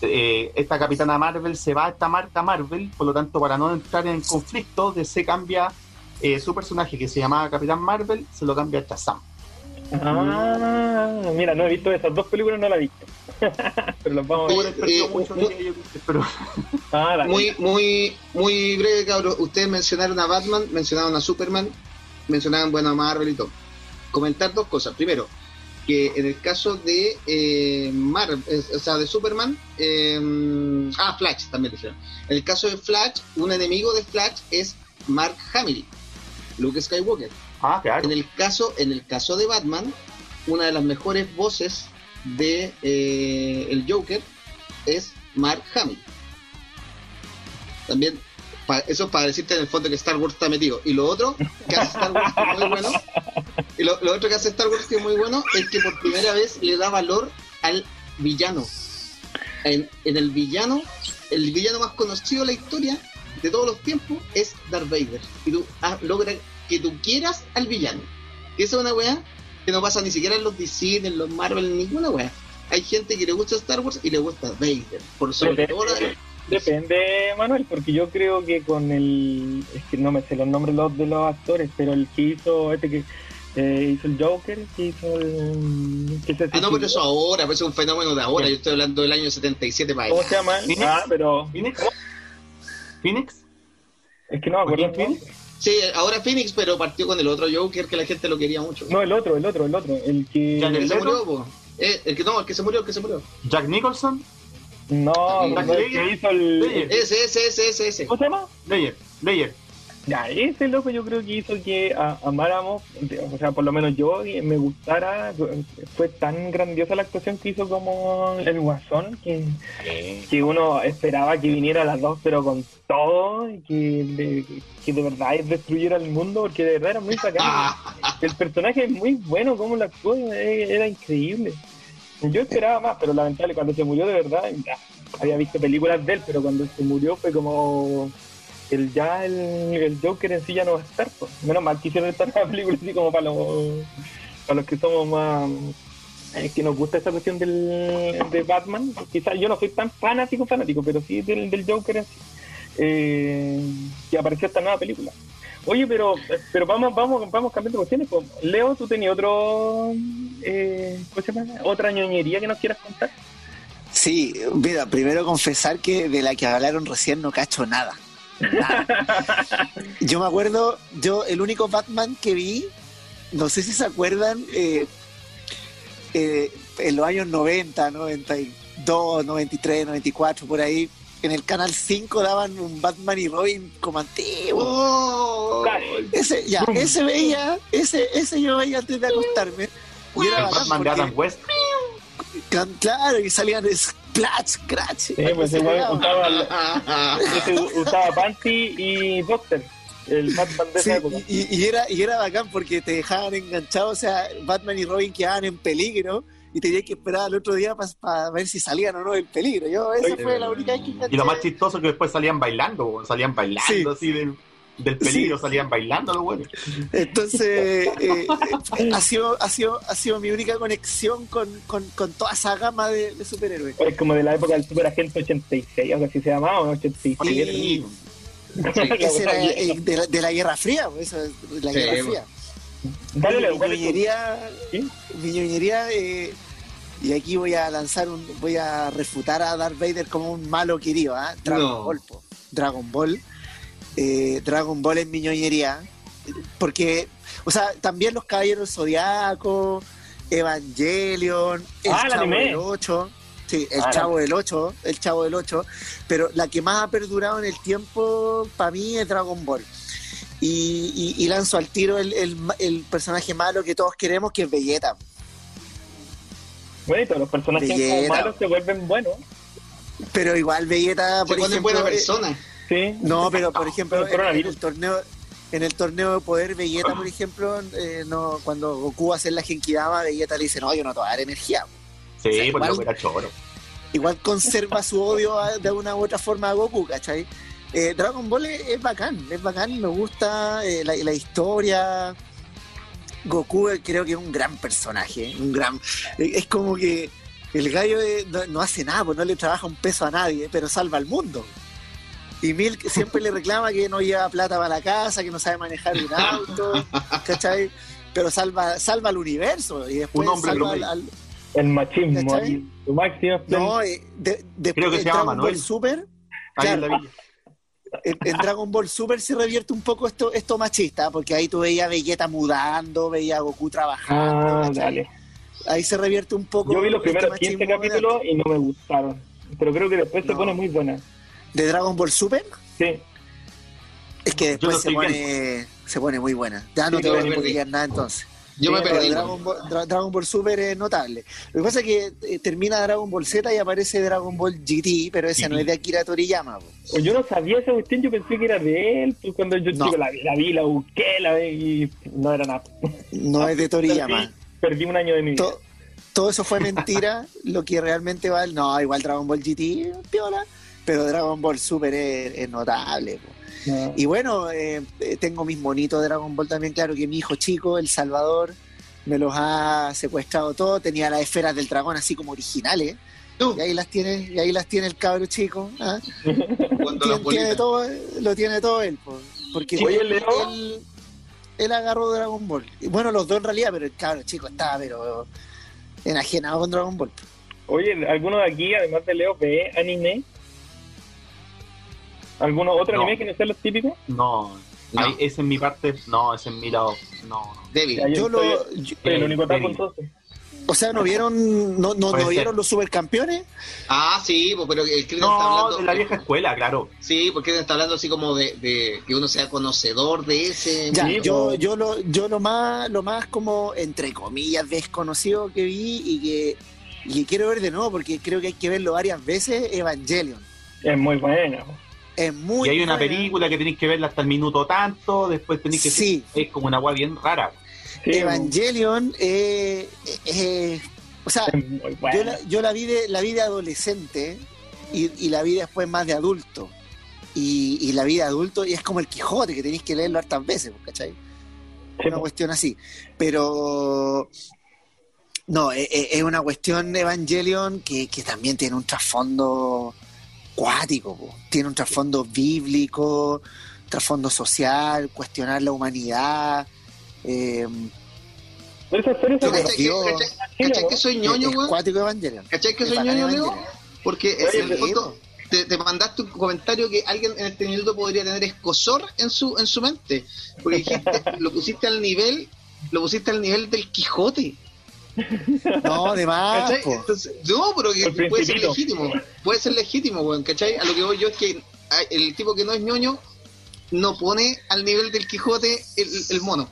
eh, esta capitana Marvel se va a esta marca Marvel, por lo tanto, para no entrar en conflicto, se cambia eh, su personaje que se llamaba Capitán Marvel, se lo cambia a Shazam. Ah, mira, no he visto esas dos películas, no las he visto. pero las vamos a ver. Eh, ah, muy, muy, muy breve, cabrón. Ustedes mencionaron a Batman, mencionaron a Superman, mencionaban bueno a Marvel y todo. Comentar dos cosas. Primero, que en el caso de eh, Marvel, o sea, de Superman, eh, ah, Flash también dijeron. En el caso de Flash, un enemigo de Flash es Mark Hamill, Luke Skywalker. Ah, claro. En el caso, en el caso de Batman, una de las mejores voces de eh, el Joker es Mark Hamill. También eso es para decirte en el fondo que Star Wars está metido. Y lo otro que hace Star Wars que es muy bueno, y lo, otro que hace Star Wars que es muy bueno es que por primera vez le da valor al villano. En, el villano, el villano más conocido de la historia de todos los tiempos es Darth Vader. Y tú ah, logras que tú quieras al villano. Y esa es una weá que no pasa ni siquiera en los DC, en los Marvel, en ninguna weá. Hay gente que le gusta Star Wars y le gusta Vader. Por sobre todo Depende, Manuel, porque yo creo que con el. Es que no me sé los nombres de los actores, pero el que hizo. Este que eh, hizo el Joker, que hizo el. ah, no, pero eso ahora, pues es un fenómeno de ahora. Yo estoy hablando del año 77 para ¿Cómo se llama? Ah, pero. ¿Phoenix? ¿Phoenix? Es que no me acuerdo. ¿Phoenix? Sí, ahora Phoenix, pero partió con el otro Joker que la gente lo quería mucho. No, el otro, el otro, el otro. El que. el que se murió, eh, el que no, el que se murió, el que se murió. Jack Nicholson. No, el que hizo el. Ese, ese, ese, ese, ¿Cómo se llama? Leyer, Leyer. Ya, ese loco yo creo que hizo que amáramos, o sea, por lo menos yo me gustara, fue tan grandiosa la actuación que hizo como el Guasón, que, que uno esperaba que viniera a las dos, pero con todo, y que de, que de verdad destruyera el mundo, porque de verdad era muy bacán. el personaje es muy bueno, como lo actuó, era increíble. Yo esperaba más, pero lamentablemente cuando se murió de verdad, había visto películas de él, pero cuando se murió fue como el ya el, Joker en sí ya no va a estar. Menos mal que hicieron esta película así como para los, para los que somos más eh, que nos gusta esa cuestión del, de Batman. Quizás yo no soy tan fanático, fanático, pero sí del, del Joker en sí. Eh, que apareció esta nueva película. Oye, pero pero vamos vamos vamos cambiando cuestiones. Leo, tú tenías otro eh, otra ñoñería que nos quieras contar. Sí, mira, primero confesar que de la que hablaron recién no cacho nada. Yo me acuerdo, yo el único Batman que vi, no sé si se acuerdan, eh, eh, en los años 90, 92, 93, 94, por ahí, en el canal 5 daban un Batman y Robin como antiguo. Oh. ese, ya, ese veía, ese, ese yo veía antes de acostarme. Y era Batman de Adam West. Claro, y salían Splash, Scratch. Sí, pues igual usaba, usaba Panty y Boxer. El Batman de esa época. Y, y, era, y era bacán porque te dejaban enganchados, o sea, Batman y Robin quedaban en peligro y tenías que esperar al otro día para ver si salían o no del peligro. Yo, esa fue la única vez que Y lo más chistoso es que después salían bailando, salían bailando así del peligro, salían bailando los buenos. Entonces, eh, ha, sido, ha, sido, ha sido mi única conexión con, con, con toda esa gama de, superhéroes. Es como de la época del Super Agente 86, algo así se llamaba, ¿o 87. Sí. Ese era eh, de, la, de, la, Guerra Fría, pues, eso, de la Guerra Fría. Dale, mi ñoñería, ¿Sí? eh, y aquí voy a lanzar un, voy a refutar a Darth Vader como un malo querido, ¿eh? Dragon Ball, po. Dragon Ball, eh, Dragon Ball es mi ñoñería, porque, o sea, también los Caballeros Zodiaco, Evangelion, el ah, Chavo del 8, sí, el ah, Chavo del 8, el Chavo del 8, pero la que más ha perdurado en el tiempo para mí es Dragon Ball. Y, lanzo al tiro el, personaje malo que todos queremos, que es Vegeta. Bueno, los personajes malos se vuelven buenos. Pero igual Vegeta, por ejemplo... buena persona. Sí. No, pero por ejemplo, en, el torneo en el torneo de poder, Vegeta, por ejemplo, eh, no, cuando Goku hace la Genkidama, Vegeta le dice, no, yo no te voy a dar energía. Sí, porque igual, era choro. Igual conserva su odio de una u otra forma a Goku, ¿cachai? Eh, Dragon Ball es, bacán, es bacán, me gusta eh, la, historia. Goku eh, creo que es un gran personaje, un gran... es como que el gallo no, hace nada, pues no le trabaja un peso a nadie, pero salva al mundo. Y Milk siempre le reclama que no lleva plata para la casa, que no sabe manejar un auto, ¿cachai? Pero salva, salva al universo y después un hombre salva al, El machismo, máximo. No, de, Creo que se llama Manuel. Super, claro, en, Dragon Ball Super se revierte un poco esto, esto machista, porque ahí tú veías a Vegeta mudando, veías a Goku trabajando. Ah, ahí se revierte un poco. Yo vi los primeros 15 capítulos y no me gustaron, pero creo que después se pone muy buena. ¿De Dragon Ball Super? Sí. Es que después se pone, se pone muy buena. Ya no te voy a nada entonces. Yo me perdí. Dragon Ball, Dragon Ball Super es notable. Lo que pasa es que eh, termina Dragon Ball Z y aparece Dragon Ball GT, pero ese no es de Akira Toriyama. Pues yo no sabía esa cuestión, yo pensé que era de él. Pues cuando yo la, vi, la busqué, la vi y no era nada. No es de Toriyama. Perdí, un año de mi vida. todo eso fue mentira. lo que realmente va. No, igual Dragon Ball GT, piola. Pero Dragon Ball Super es, notable. Y bueno, eh, tengo mis monitos de Dragon Ball también, claro que mi hijo chico, El Salvador, me los ha secuestrado todo, tenía las esferas del dragón así como originales. Y ahí las tiene, y ahí las tiene el cabro chico. ¿ah? tiene, todo, lo tiene todo él, porque él, él, agarró Dragon Ball. Bueno, los dos en realidad, pero el cabro chico estaba pero enajenado con Dragon Ball. Oye, ¿alguno de aquí, además de Leo, ve anime? ¿Alguno otro anime que no sea los típicos? No, no. ese es mi parte, no, ese es mi lado, no. Débil. Yo, lo, el único taco entonces. O sea, ¿no vieron no, no, ¿no vieron los supercampeones? Ah, sí, pero el que no, está hablando... de la vieja escuela, claro. Sí, porque está hablando así como de, de que uno sea conocedor de ese... Ya, yo, yo, lo, yo lo más lo más como, entre comillas, desconocido que vi y que, y que quiero ver de nuevo, porque creo que hay que verlo varias veces, Evangelion. Es muy bueno. Es muy y hay una película que tenéis que verla hasta el minuto tanto, después tenéis que... Sí. Es como una agua bien rara. Evangelion, eh, eh, o sea, yo, la, yo la, vi de, la vi adolescente y, la vi después más de adulto. Y, la vida de adulto y es como el Quijote, que tenéis que leerlo hartas veces, ¿cachai? Una cuestión así. Pero no, es, e, es una cuestión Evangelion que, que también tiene un trasfondo cuático, tiene un trasfondo bíblico, trasfondo social, cuestionar la humanidad. Eh, ¿Cachai que soy ñoño, güey? Cuático Evangelion. ¿Cachai que soy ñoño, Leo? Porque en el fondo te, te, mandaste un comentario que alguien en este minuto podría tener escosor en su en su mente. Porque dijiste, lo pusiste al nivel, lo pusiste al nivel del Quijote. No, de más. no, pero que puede ser legítimo. Puede ser legítimo, weón, ¿cachai? A lo que voy yo es que el tipo que no es ñoño no pone al nivel del Quijote el, mono.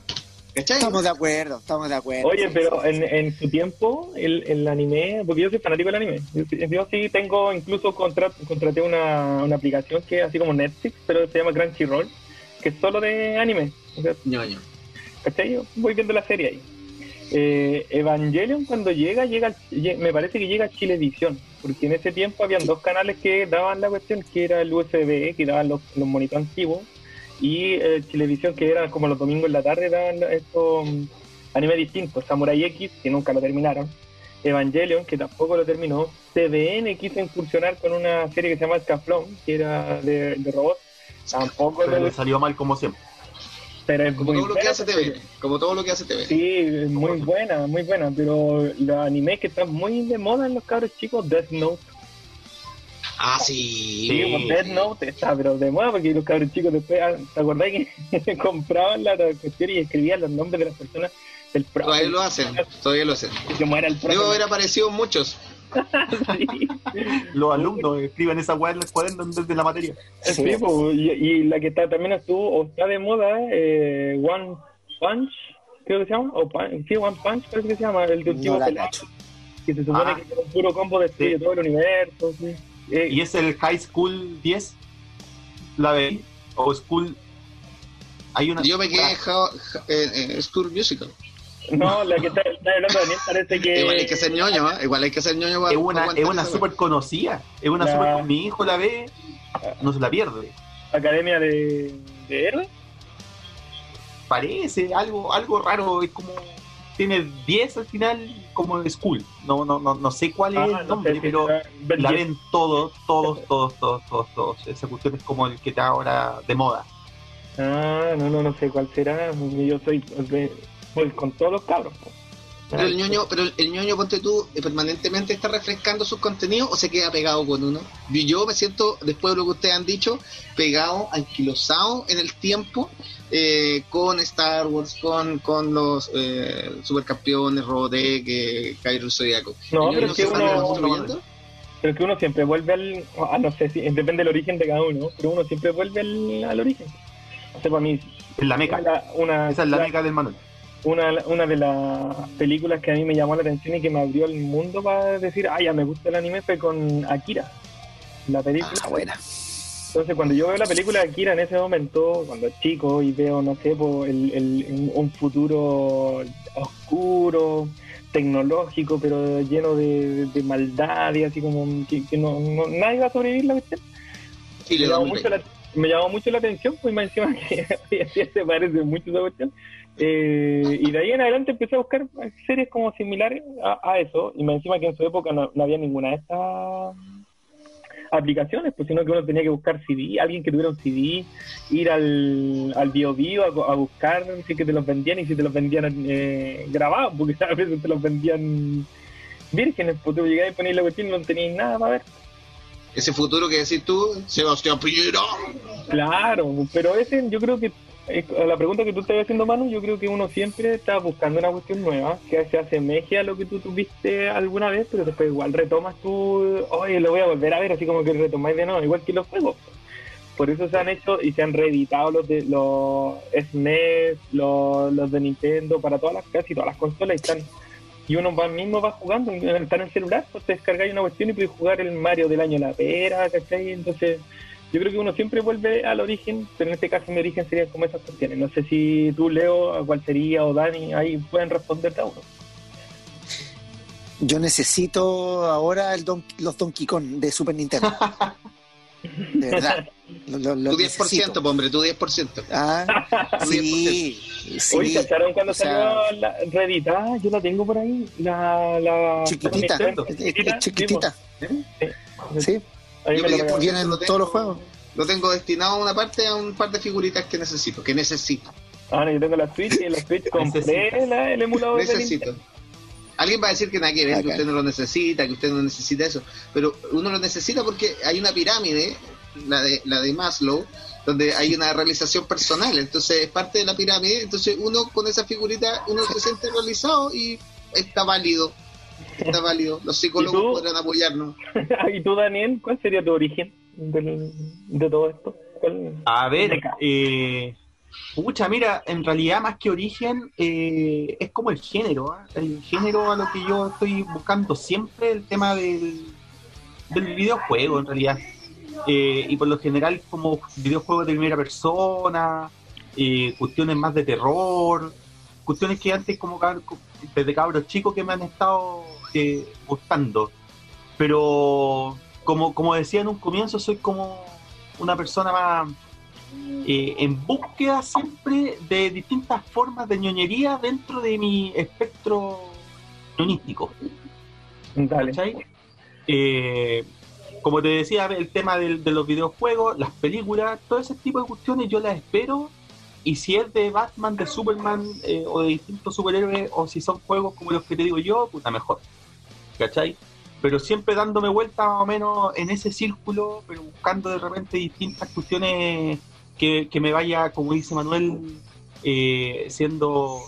¿Cachai? Estamos de acuerdo, estamos de acuerdo. Oye, pero en, en su tiempo, el, el anime, porque yo soy fanático del anime. Yo, sí tengo, incluso contraté una, una aplicación que es así como Netflix, pero se llama Crunchyroll que es solo de anime. ñoño. ¿Cachai? Voy viendo la serie ahí. Eh, Evangelion cuando llega, llega, me parece que llega a Chilevisión, porque en ese tiempo habían dos canales que daban la cuestión, que era el USB, que daban los, los monitores antiguos, y eh, Chilevisión, que era como los domingos en la tarde, daban estos um, anime distintos, Samurai X, que nunca lo terminaron, Evangelion, que tampoco lo terminó, TVN quiso incursionar con una serie que se llama Scaflón, que era de, de robots, tampoco le salió mal como siempre pero como todo lo que hace TV, como todo lo que hace TV. Sí, muy buena, muy buena, pero los animes que están muy de moda en los cabros chicos, Death Note. Ah, sí. Sí, pues, Death Note está, pero de moda porque los cabros chicos después, ah, ¿te acordás que compraban la cuestión y escribían los nombres de las personas del Todavía lo hacen, todavía lo hacen. El Debo haber aparecido muchos. Los alumnos escriben esa weá en el cuaderno en vez de la materia. y, la que está, también estuvo, o está de moda, eh, One Punch, creo que se llama, o sí, One Punch parece que se llama, el de último que se supone ah. que es un puro combo de sí. todo el universo. Eh, ¿Y es el High School 10? ¿La de ¿O School? Hay una... Yo me quedé en School Musical. No, la que está, hablando Daniel parece que. Igual hay que ser ñoño, ¿eh? Igual hay que ser ñoño. es una, es una súper conocida. Es una super. Mi hijo la ve, no se la pierde. ¿Academia de, de héroes? Parece algo, algo raro. Es como. Tiene 10 al final, como School. No, no, no, no sé cuál es ah, el nombre, pero la ven todos, todos, todos, todos, todos, todos. Esa cuestión es como el que está ahora de moda. Ah, no, no, no sé cuál será. Yo soy pues con todos los cabros. Pero el ñoño, pero el ñoño, ponte tú, eh, permanentemente está refrescando sus contenidos o se queda pegado con uno. Yo me siento, después de lo que ustedes han dicho, pegado, anquilosado en el tiempo eh, con Star Wars, con, con los eh, supercampeones, Robotech, eh, Cairo Zodiaco. No, pero es que uno... Pero que uno siempre vuelve al. Ah, no sé si depende del origen de cada uno, pero uno siempre vuelve al, al origen. O sea, para mí. Es la meca. Esa es la meca del Manuel una, una de las películas que a mí me llamó la atención y que me abrió el mundo para decir, ah, ya me gusta el anime fue con Akira, la película. Ah, buena. Entonces, cuando yo veo la película de Akira en ese momento, cuando es chico y veo, no sé, el, el, un futuro oscuro, tecnológico, pero lleno de, maldad y así como que, no, nadie va a sobrevivir la cuestión. me, llamó mucho la, me llamó mucho la atención, pues más encima que se parece mucho esa cuestión. Eh, y de ahí en adelante empecé a buscar series como similares a, eso, y me encima que en su época no, había ninguna de estas aplicaciones, pues sino que uno tenía que buscar CD, alguien que tuviera un CD, ir al, al bio, bio a, buscar si que te los vendían y si te los vendían eh, grabados, porque a veces te los vendían vírgenes, pues tú llegabas y ponías la cuestión y no tenías nada para ver. Ese futuro que decís tú, Sebastián Piñera. Claro, pero ese yo creo que la pregunta que tú estás haciendo, Manu, yo creo que uno siempre está buscando una cuestión nueva que se asemeje a lo que tú tuviste alguna vez, pero después igual retomas tú, oye, lo voy a volver a ver, así como que retomáis de nuevo, igual que los juegos. Por eso se han hecho y se han reeditado los de los SNES, los, los de Nintendo, para todas las casi todas las consolas y están y uno va, mismo va jugando, está en el celular, pues te descargáis una cuestión y puedes jugar el Mario del año La Pera, ¿cachai? Entonces yo creo que uno siempre vuelve al origen, pero en este caso mi origen sería como esas cuestiones. No sé si tú, Leo, cuál sería, o Dani, ahí pueden responderte a uno. Yo necesito ahora el los Donkey Kong de Super Nintendo. De verdad. Lo, lo, tu 10%, hombre, tu 10%. Ah, sí. sí. Oye, ¿cacharon cuando salió la Reddit? Ah, yo la tengo por ahí. La, la chiquitita. chiquitita. chiquitita. sí. Yo vienen todos los juegos. Lo tengo destinado a una parte, a un par de figuritas que necesito, que necesito. Ah, no, yo tengo la Switch y en la Switch compré el emulador Necesito. Alguien va a decir que nada que ver, que usted no lo necesita, que usted no necesita eso, pero uno lo necesita porque hay una pirámide, la de, la de Maslow, donde hay una realización personal, entonces es parte de la pirámide, entonces uno con esa figurita, uno se siente realizado y está válido está válido. Los psicólogos podrán apoyarnos. ¿Y tú, Daniel, cuál sería tu origen de todo esto? A ver, eh, pucha, mira, en realidad más que origen eh, es como el género, ¿ah? el género a lo que yo estoy buscando siempre, el tema del, del videojuego en realidad. Eh, y por lo general como videojuegos de primera persona, eh, cuestiones más de terror, cuestiones que antes como desde cabros chicos que me han estado eh, gustando. Pero como, como decía en un comienzo, soy como una persona más eh, en búsqueda siempre de distintas formas de ñoñería dentro de mi espectro ñoñístico. Eh, como te decía, el tema de, los videojuegos, las películas, todo ese tipo de cuestiones yo las espero. Y si es de Batman, de Superman eh, o de distintos superhéroes, o si son juegos como los que te digo yo, puta mejor. ¿Cachai? Pero siempre dándome vuelta más o menos en ese círculo, pero buscando de repente distintas cuestiones que, me vaya, como dice Manuel, eh, siendo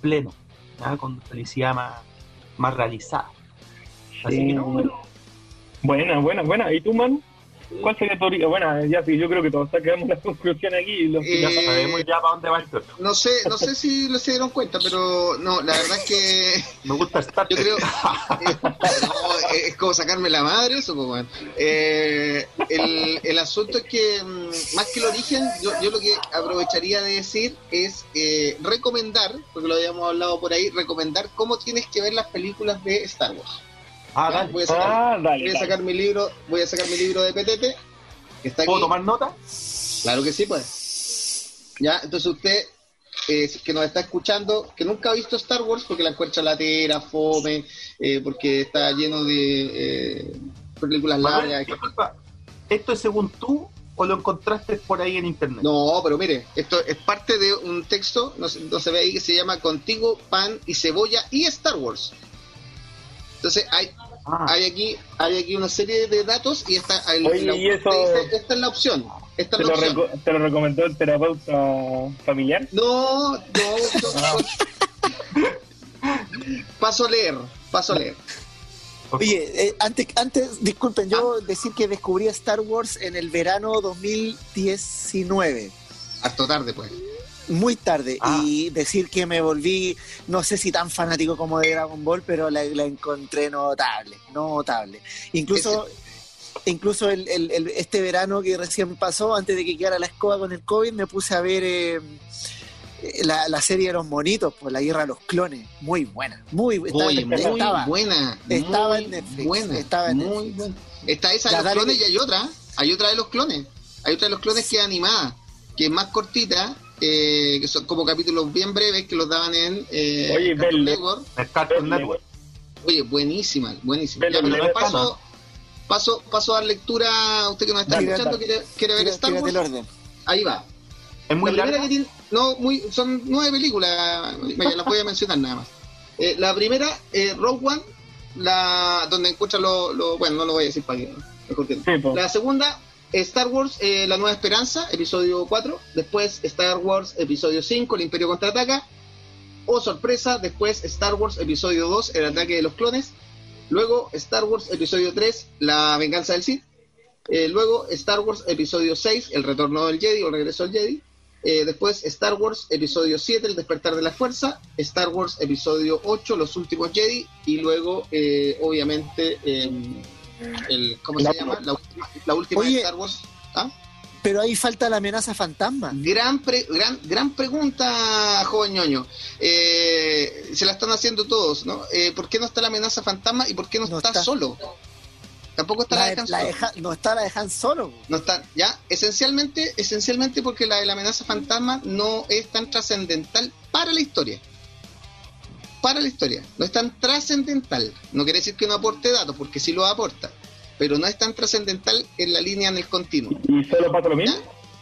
pleno, con felicidad más, más realizada. Así que no, Buena, buena, buena. ¿Y tú, man? ¿Cuál sería tu Bueno, ya sí, yo creo que todos sacamos la conclusión aquí. Los eh, ya sabemos ya para dónde va el No sé, no sé si lo se dieron cuenta, pero no, la verdad es que. Me gusta estar. Yo creo. Eh, es como sacarme la madre, eso, pues, eh, el, el asunto es que, mm, más que el origen, yo, yo lo que aprovecharía de decir es eh, recomendar, porque lo habíamos hablado por ahí, recomendar cómo tienes que ver las películas de Star Wars. Ah, voy a sacar, ah, voy a sacar mi libro, voy a sacar mi libro de PTT. Que está ¿Puedo tomar nota? Claro que sí, pues. Ya, entonces usted eh, que nos está escuchando, que nunca ha visto Star Wars porque la encuentra latera, fome, eh, porque está lleno de eh, películas largas. ¿Esto es según tú o lo encontraste por ahí en internet? No, pero mire, esto es parte de un texto, no se ve ahí, que se llama Contigo, Pan y Cebolla y Star Wars. Entonces hay Ah. Hay aquí hay aquí una serie de datos y esta, esta es la opción. Esta ¿Te, lo ¿Te lo recomendó el terapeuta familiar? No, no. paso a leer, paso a leer. Oye, eh, antes, antes, disculpen, yo ah. decir que descubrí Star Wars en el verano 2019. Harto tarde, pues muy tarde ah. y decir que me volví, no sé si tan fanático como de Dragon Ball, pero la, encontré notable, notable. Incluso, incluso el, este verano que recién pasó, antes de que quedara la escoba con el COVID, me puse a ver eh, la, serie de los monitos, por la guerra de los clones. Muy buena, muy, estaba, muy buena. Estaba en Netflix. Buena, estaba en muy Buena. Está esa de los clones y hay otra. Hay otra de los clones. Hay otra de los clones que es animada, que es más cortita eh, que son como capítulos bien breves que los daban en eh, Oye, Network. Oye, buenísima, buenísima. paso, paso, paso a dar lectura a usted que nos está escuchando, quiere, quiere ver Star Wars. Ahí va. ¿Es muy la que tiene, no, muy, son nueve películas, me las voy a mencionar nada más. Eh, la primera, eh, Rogue One, la, donde encuentra lo, lo, Bueno, no lo voy a decir para que. la segunda, Star Wars, eh, La Nueva Esperanza, episodio 4. Después Star Wars, episodio 5, El Imperio Contraataca. Oh, sorpresa, después Star Wars, episodio 2, El Ataque de los Clones. Luego Star Wars, episodio 3, La Venganza del Sith. Eh, luego Star Wars, episodio 6, El Retorno del Jedi o Regreso al Jedi. Eh, después Star Wars, episodio 7, El Despertar de la Fuerza. Star Wars, episodio 8, Los Últimos Jedi. Y luego, obviamente em, el, ¿cómo se llama? La última, de Star Wars. ¿Ah? Pero ahí falta la amenaza fantasma. Gran, gran, gran pregunta, joven ñoño. Eh, se la están haciendo todos, ¿no? Eh, ¿Por qué no está la amenaza fantasma y por qué no, está, solo? Tampoco está la, de Han Solo. no está la de Han Solo. No está, ya, esencialmente, esencialmente porque la de la amenaza fantasma no es tan trascendental para la historia para la historia. No es tan trascendental. No quiere decir que no aporte datos, porque sí lo aporta. Pero no es tan trascendental en la línea en el continuo. ¿Y solo pasa lo mismo?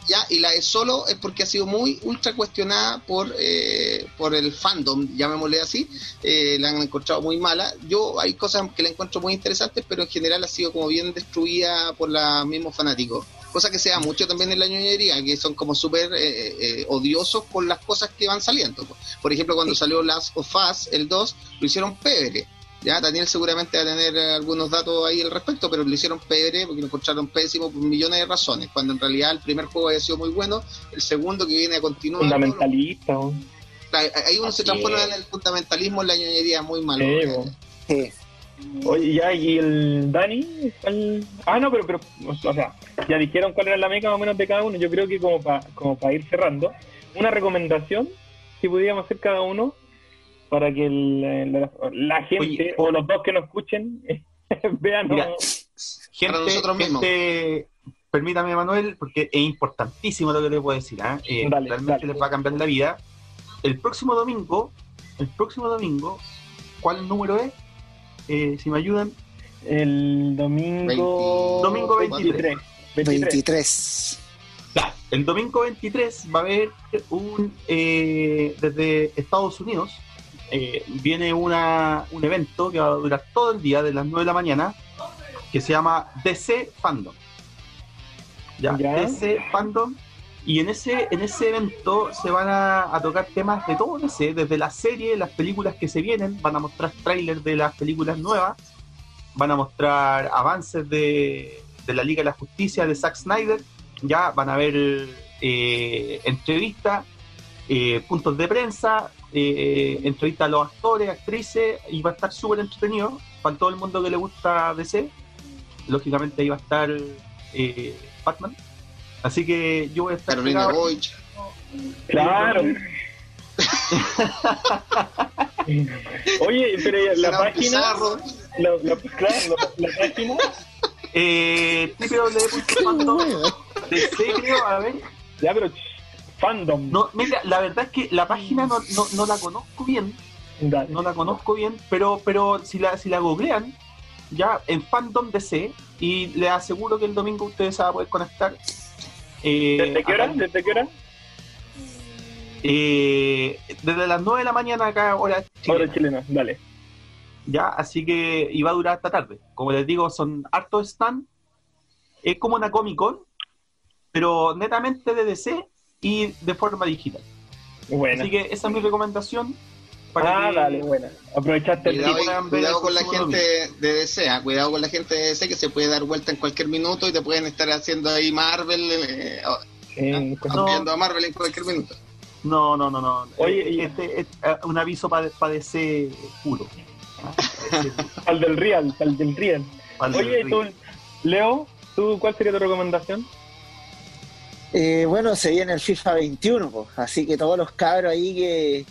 ¿Ya? y la de solo es porque ha sido muy ultra cuestionada por, eh, por el fandom, llamémosle así. Eh, la han encontrado muy mala. Yo hay cosas que la encuentro muy interesantes, pero en general ha sido como bien destruida por los mismos fanáticos cosa que se da mucho también en la ñoñería, que son como súper eh, eh, odiosos por las cosas que van saliendo. Por ejemplo, cuando salió Last of Us, el 2, lo hicieron pebre. Ya, Daniel seguramente va a tener algunos datos ahí al respecto, pero lo hicieron pebre porque lo encontraron pésimo por millones de razones, cuando en realidad el primer juego había sido muy bueno, el segundo que viene a continuar... Fundamentalista. Ahí uno se transforma en el fundamentalismo en la ñoñería muy malo. Sí, Oye, ya, y el Dani, ah, no, pero, pero, o sea, ya dijeron cuál era la meca más o menos de cada uno. Yo creo que como para como para ir cerrando, una recomendación, si pudiéramos hacer cada uno, para que la, gente o los dos que nos escuchen vean. gente, nosotros mismos. permítame, Manuel, porque es importantísimo lo que les puedo decir. ¿ah? Eh, realmente les va a cambiar la vida. El próximo domingo, el próximo domingo, ¿cuál número es? Eh, si me ayudan. El domingo. domingo 23. 23. el domingo 23 va a haber un. Eh, desde Estados Unidos, eh, viene una, un evento que va a durar todo el día, de las 9 de la mañana, que se llama DC Fandom. ¿Ya? DC Fandom. Y en ese, en ese evento se van a, tocar temas de todo DC, desde la serie, las películas que se vienen, van a mostrar trailers de las películas nuevas, van a mostrar avances de, de la Liga de la Justicia de Zack Snyder, ya van a ver eh, entrevistas, eh, puntos de prensa, eh, entrevista a los actores, actrices, y va a estar súper entretenido para todo el mundo que le gusta DC. Lógicamente ahí va a estar eh, Batman. Así que yo voy a estar. Carolina Boych. Claro. Oye, pero la página. La, la, claro, la, página. Eh, creo, a ver. Ya, pero Fandom. No, mira, la verdad es que la página no, no, la conozco bien. No la conozco bien, pero, pero si la, si la googlean, ya en Fandom DC, y les aseguro que el domingo ustedes se van a poder conectar. Eh, ¿Desde qué hora? ¿Desde qué hora? Eh, desde las 9 de la mañana acá, hora chilena. Hora chilena, dale. Ya, así que iba a durar hasta tarde. Como les digo, son hartos stand. Es como una Comic Con, pero netamente de DC y de forma digital. Así que esa es mi recomendación. Para ah, dale, buena. Aprovechaste cuidado, cuidado con la gente de DC, ¿ah? cuidado con la gente de DC que se puede dar vuelta en cualquier minuto y te pueden estar haciendo ahí Marvel, eh, eh, no, a Marvel en cualquier minuto. No, no, no, no. Oye, este es eh, un aviso para DC puro. al del Real, al del Real. Oye, tú, Leo, ¿tú cuál sería tu recomendación? Eh, bueno, se viene el FIFA 21, así que todos los cabros ahí que,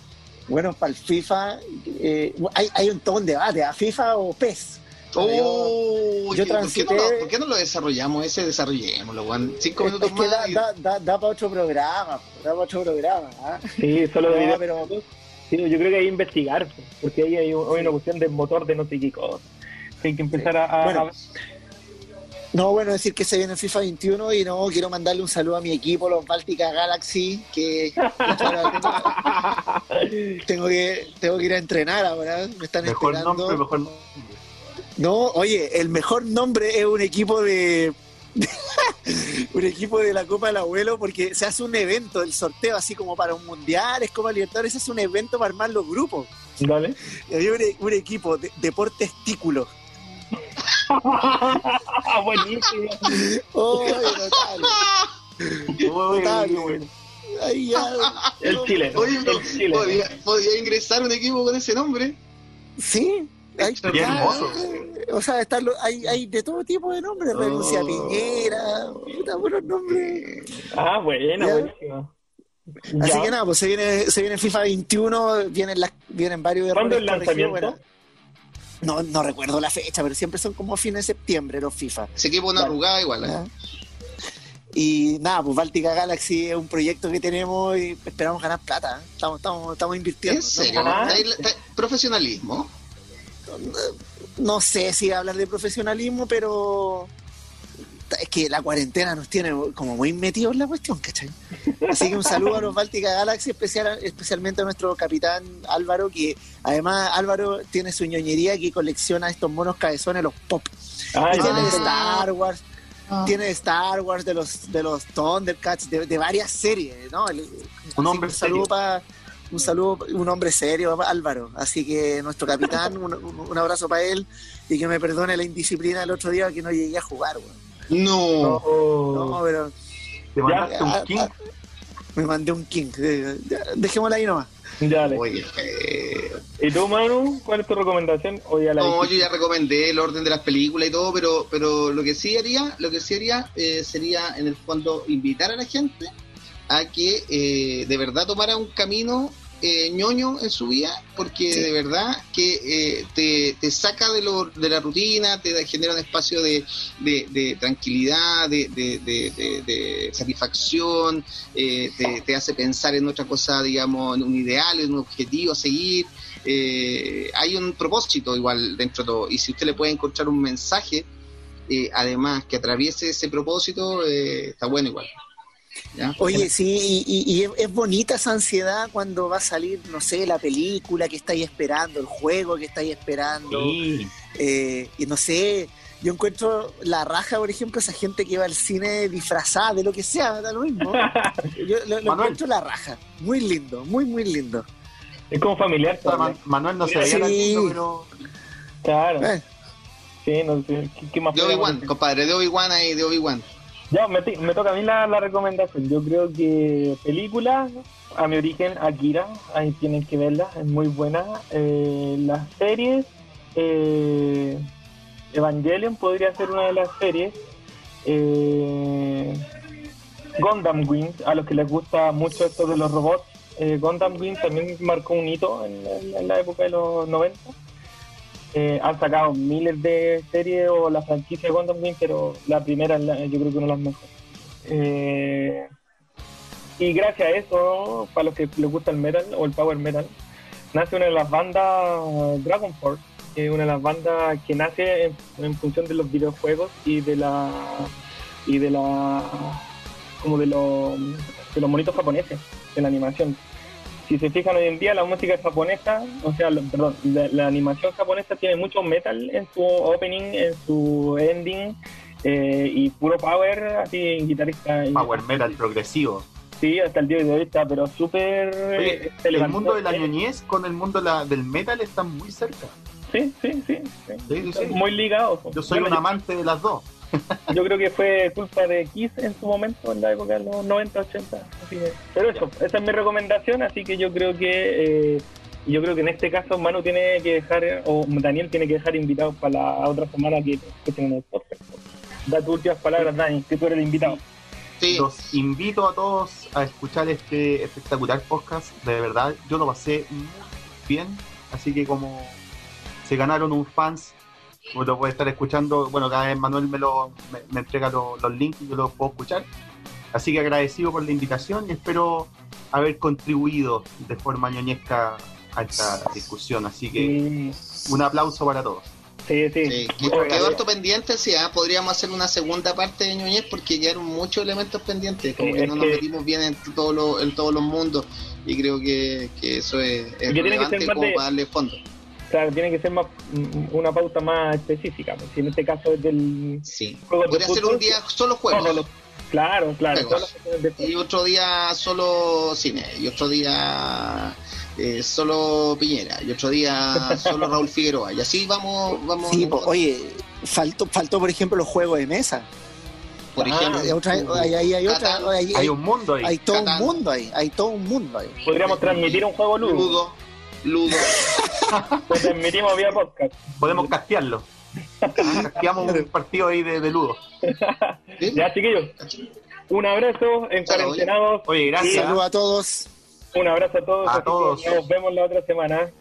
bueno, para el FIFA, eh, hay, hay un todo un debate, ¿a FIFA o PES? Oh, yo transité... ¿por, qué no lo, desarrollamos ese? Desarrollémoslo, Juan. Cinco minutos es que Da, da, da, para otro programa, da para otro programa. ¿ah? Sí, solo no, pero... Sí, yo creo que hay que investigar, porque ahí hay, una cuestión de motor de no sé qué Hay que empezar a, no, bueno, decir que se viene el FIFA 21 y no, quiero mandarle un saludo a mi equipo, los Baltica Galaxy, que tengo, que tengo que ir a entrenar ahora, me están mejor Nombre, mejor nombre. No, oye, el mejor nombre es un equipo de un equipo de la Copa del Abuelo porque se hace un evento, el sorteo así como para un mundial, es como Libertadores, es un evento para armar los grupos. Dale. Y había un, equipo de Deportes Testículos Buenísimo. Oh, notable. Ahí ya. El Chile. Oye, el Chile. ¿podía, ingresar un equipo con ese nombre? Sí. Hay, hermoso. O sea, están hay, hay de todo tipo de nombres. Oh. Renuncia Piñera. Puta, buenos nombres. Ah, bueno, buenísimo. Así que nada, pues se viene, se viene FIFA 21, vienen, las, vienen varios ¿Cuándo el lanzamiento? No, no recuerdo la fecha, pero siempre son como fines de septiembre los FIFA. Se equipo una arrugada igual. ¿eh? Y nada, pues Baltica Galaxy es un proyecto que tenemos y esperamos ganar plata. ¿eh? Estamos, estamos, estamos invirtiendo. ¿En serio? ¿Profesionalismo? No sé si hablar de profesionalismo, pero es que la cuarentena nos tiene como muy metidos en la cuestión, ¿cachai? Así que un saludo a los Baltica Galaxy, especial, especialmente a nuestro capitán Álvaro, que además Álvaro tiene su ñoñería que colecciona estos monos cabezones, los pop. tiene de Star Wars, ah. tiene de Star Wars, de los, de los Thundercats, de, varias series, ¿no? Un hombre un saludo para un saludo, un hombre serio, Álvaro. Así que nuestro capitán, un, abrazo para él y que me perdone la indisciplina del otro día que no llegué a jugar, no. No, pero. ¿Te mandaste un ah, king? Ah, me mandé un king. Dejémosla ahí nomás. Dale. Oye, ¿Y tú, Manu? ¿Cuál es tu recomendación? no, yo ya recomendé el orden de las películas y todo, pero pero lo que sí haría, lo que sí haría eh, sería en el fondo invitar a la gente a que eh, de verdad tomara un camino eh, ñoño en su vida, porque de verdad que eh, te, saca de, lo, de la rutina, te genera un espacio de, tranquilidad, de, satisfacción, te, hace pensar en otra cosa, digamos, en un ideal, en un objetivo a seguir. hay un propósito igual dentro de todo, y si usted le puede encontrar un mensaje, además que atraviese ese propósito, está bueno igual. Oye, sí, y, es bonita esa ansiedad cuando va a salir, no sé, la película que estáis esperando, el juego que estáis esperando. Eh, y no sé, yo encuentro la raja, por ejemplo, esa gente que va al cine disfrazada de lo que sea, da lo mismo. Yo lo, encuentro la raja. Muy lindo, muy, muy lindo. Es como familiar. Manuel no se veía sí. pero... Claro. Eh. Sí, no sé. ¿Qué, más de Obi-Wan, compadre, de Obi-Wan ahí, de Obi-Wan. Ya, me, toca a mí la, recomendación. Yo creo que película, a mi origen, Akira, ahí tienen que verla, es muy buena. Eh, las series, eh, Evangelion podría ser una de las series. Eh, Gundam Wing, a los que les gusta mucho esto de los robots. Eh, Gundam Wing también marcó un hito en la época de los 90 eh, han sacado miles de series o la franquicia de Wonder Woman, pero la primera yo creo que una de las mejores. Eh, y gracias a eso, para los que les gusta el metal o el power metal, nace una de las bandas Dragon Force, es una de las bandas que nace en, función de los videojuegos y de la y de la como de los de los monitos japoneses de la animación si se fijan hoy en día, la música japonesa, o sea, perdón, la, animación japonesa tiene mucho metal en su opening, en su ending, eh, y puro power, así guitarrista. Power metal progresivo. Sí, hasta el día de hoy está, pero súper. el mundo de la ñoñez con el mundo del metal están muy cerca. Sí, sí, sí. sí. Muy ligados. Yo soy un amante de las dos. Yo creo que fue culpa de Kiss en su momento, en la época de los 90, 80. Pero eso, esa es mi recomendación, así que yo creo que eh, yo creo que en este caso Manu tiene que dejar, o Daniel tiene que dejar invitados para la otra semana que escuchen el podcast. Da tus últimas palabras, Dani, que tú eres el invitado. Sí. Los invito a todos a escuchar este espectacular podcast. De verdad, yo lo pasé bien. Así que como se ganaron un fans lo puede estar escuchando, bueno, cada vez Manuel me, lo, me, entrega los links y yo los puedo escuchar. Así que agradecido por la invitación y espero haber contribuido de forma ñoñesca a esta discusión. Así que un aplauso para todos. Sí, sí. Quedó harto pendiente, sí, ¿ah? podríamos hacer una segunda parte de ñoñez porque quedaron muchos elementos pendientes, como que no nos metimos bien en, todo en todos los mundos y creo que, eso es, relevante como para darle fondo claro, tiene que ser más una pauta más específica. Si en este caso es del. Sí. Podría ser un día solo juegos. claro, claro. Y otro día solo cine. Y otro día. Eh, solo Piñera y otro día solo Raúl Figueroa y así vamos vamos sí, oye faltó faltó por ejemplo los juegos de mesa por ah, ejemplo hay, hay, otra, hay, un mundo ahí hay todo un mundo ahí hay todo un mundo ahí podríamos transmitir un juego ludo ludo pues transmitimos vía podcast. Podemos castearlo. Casteamos un partido ahí de, de ludo. Ya, chiquillos. Un abrazo en cuarentenados. Oye, gracias. Saludos a todos. Un abrazo a todos. A todos. Nos vemos la otra semana.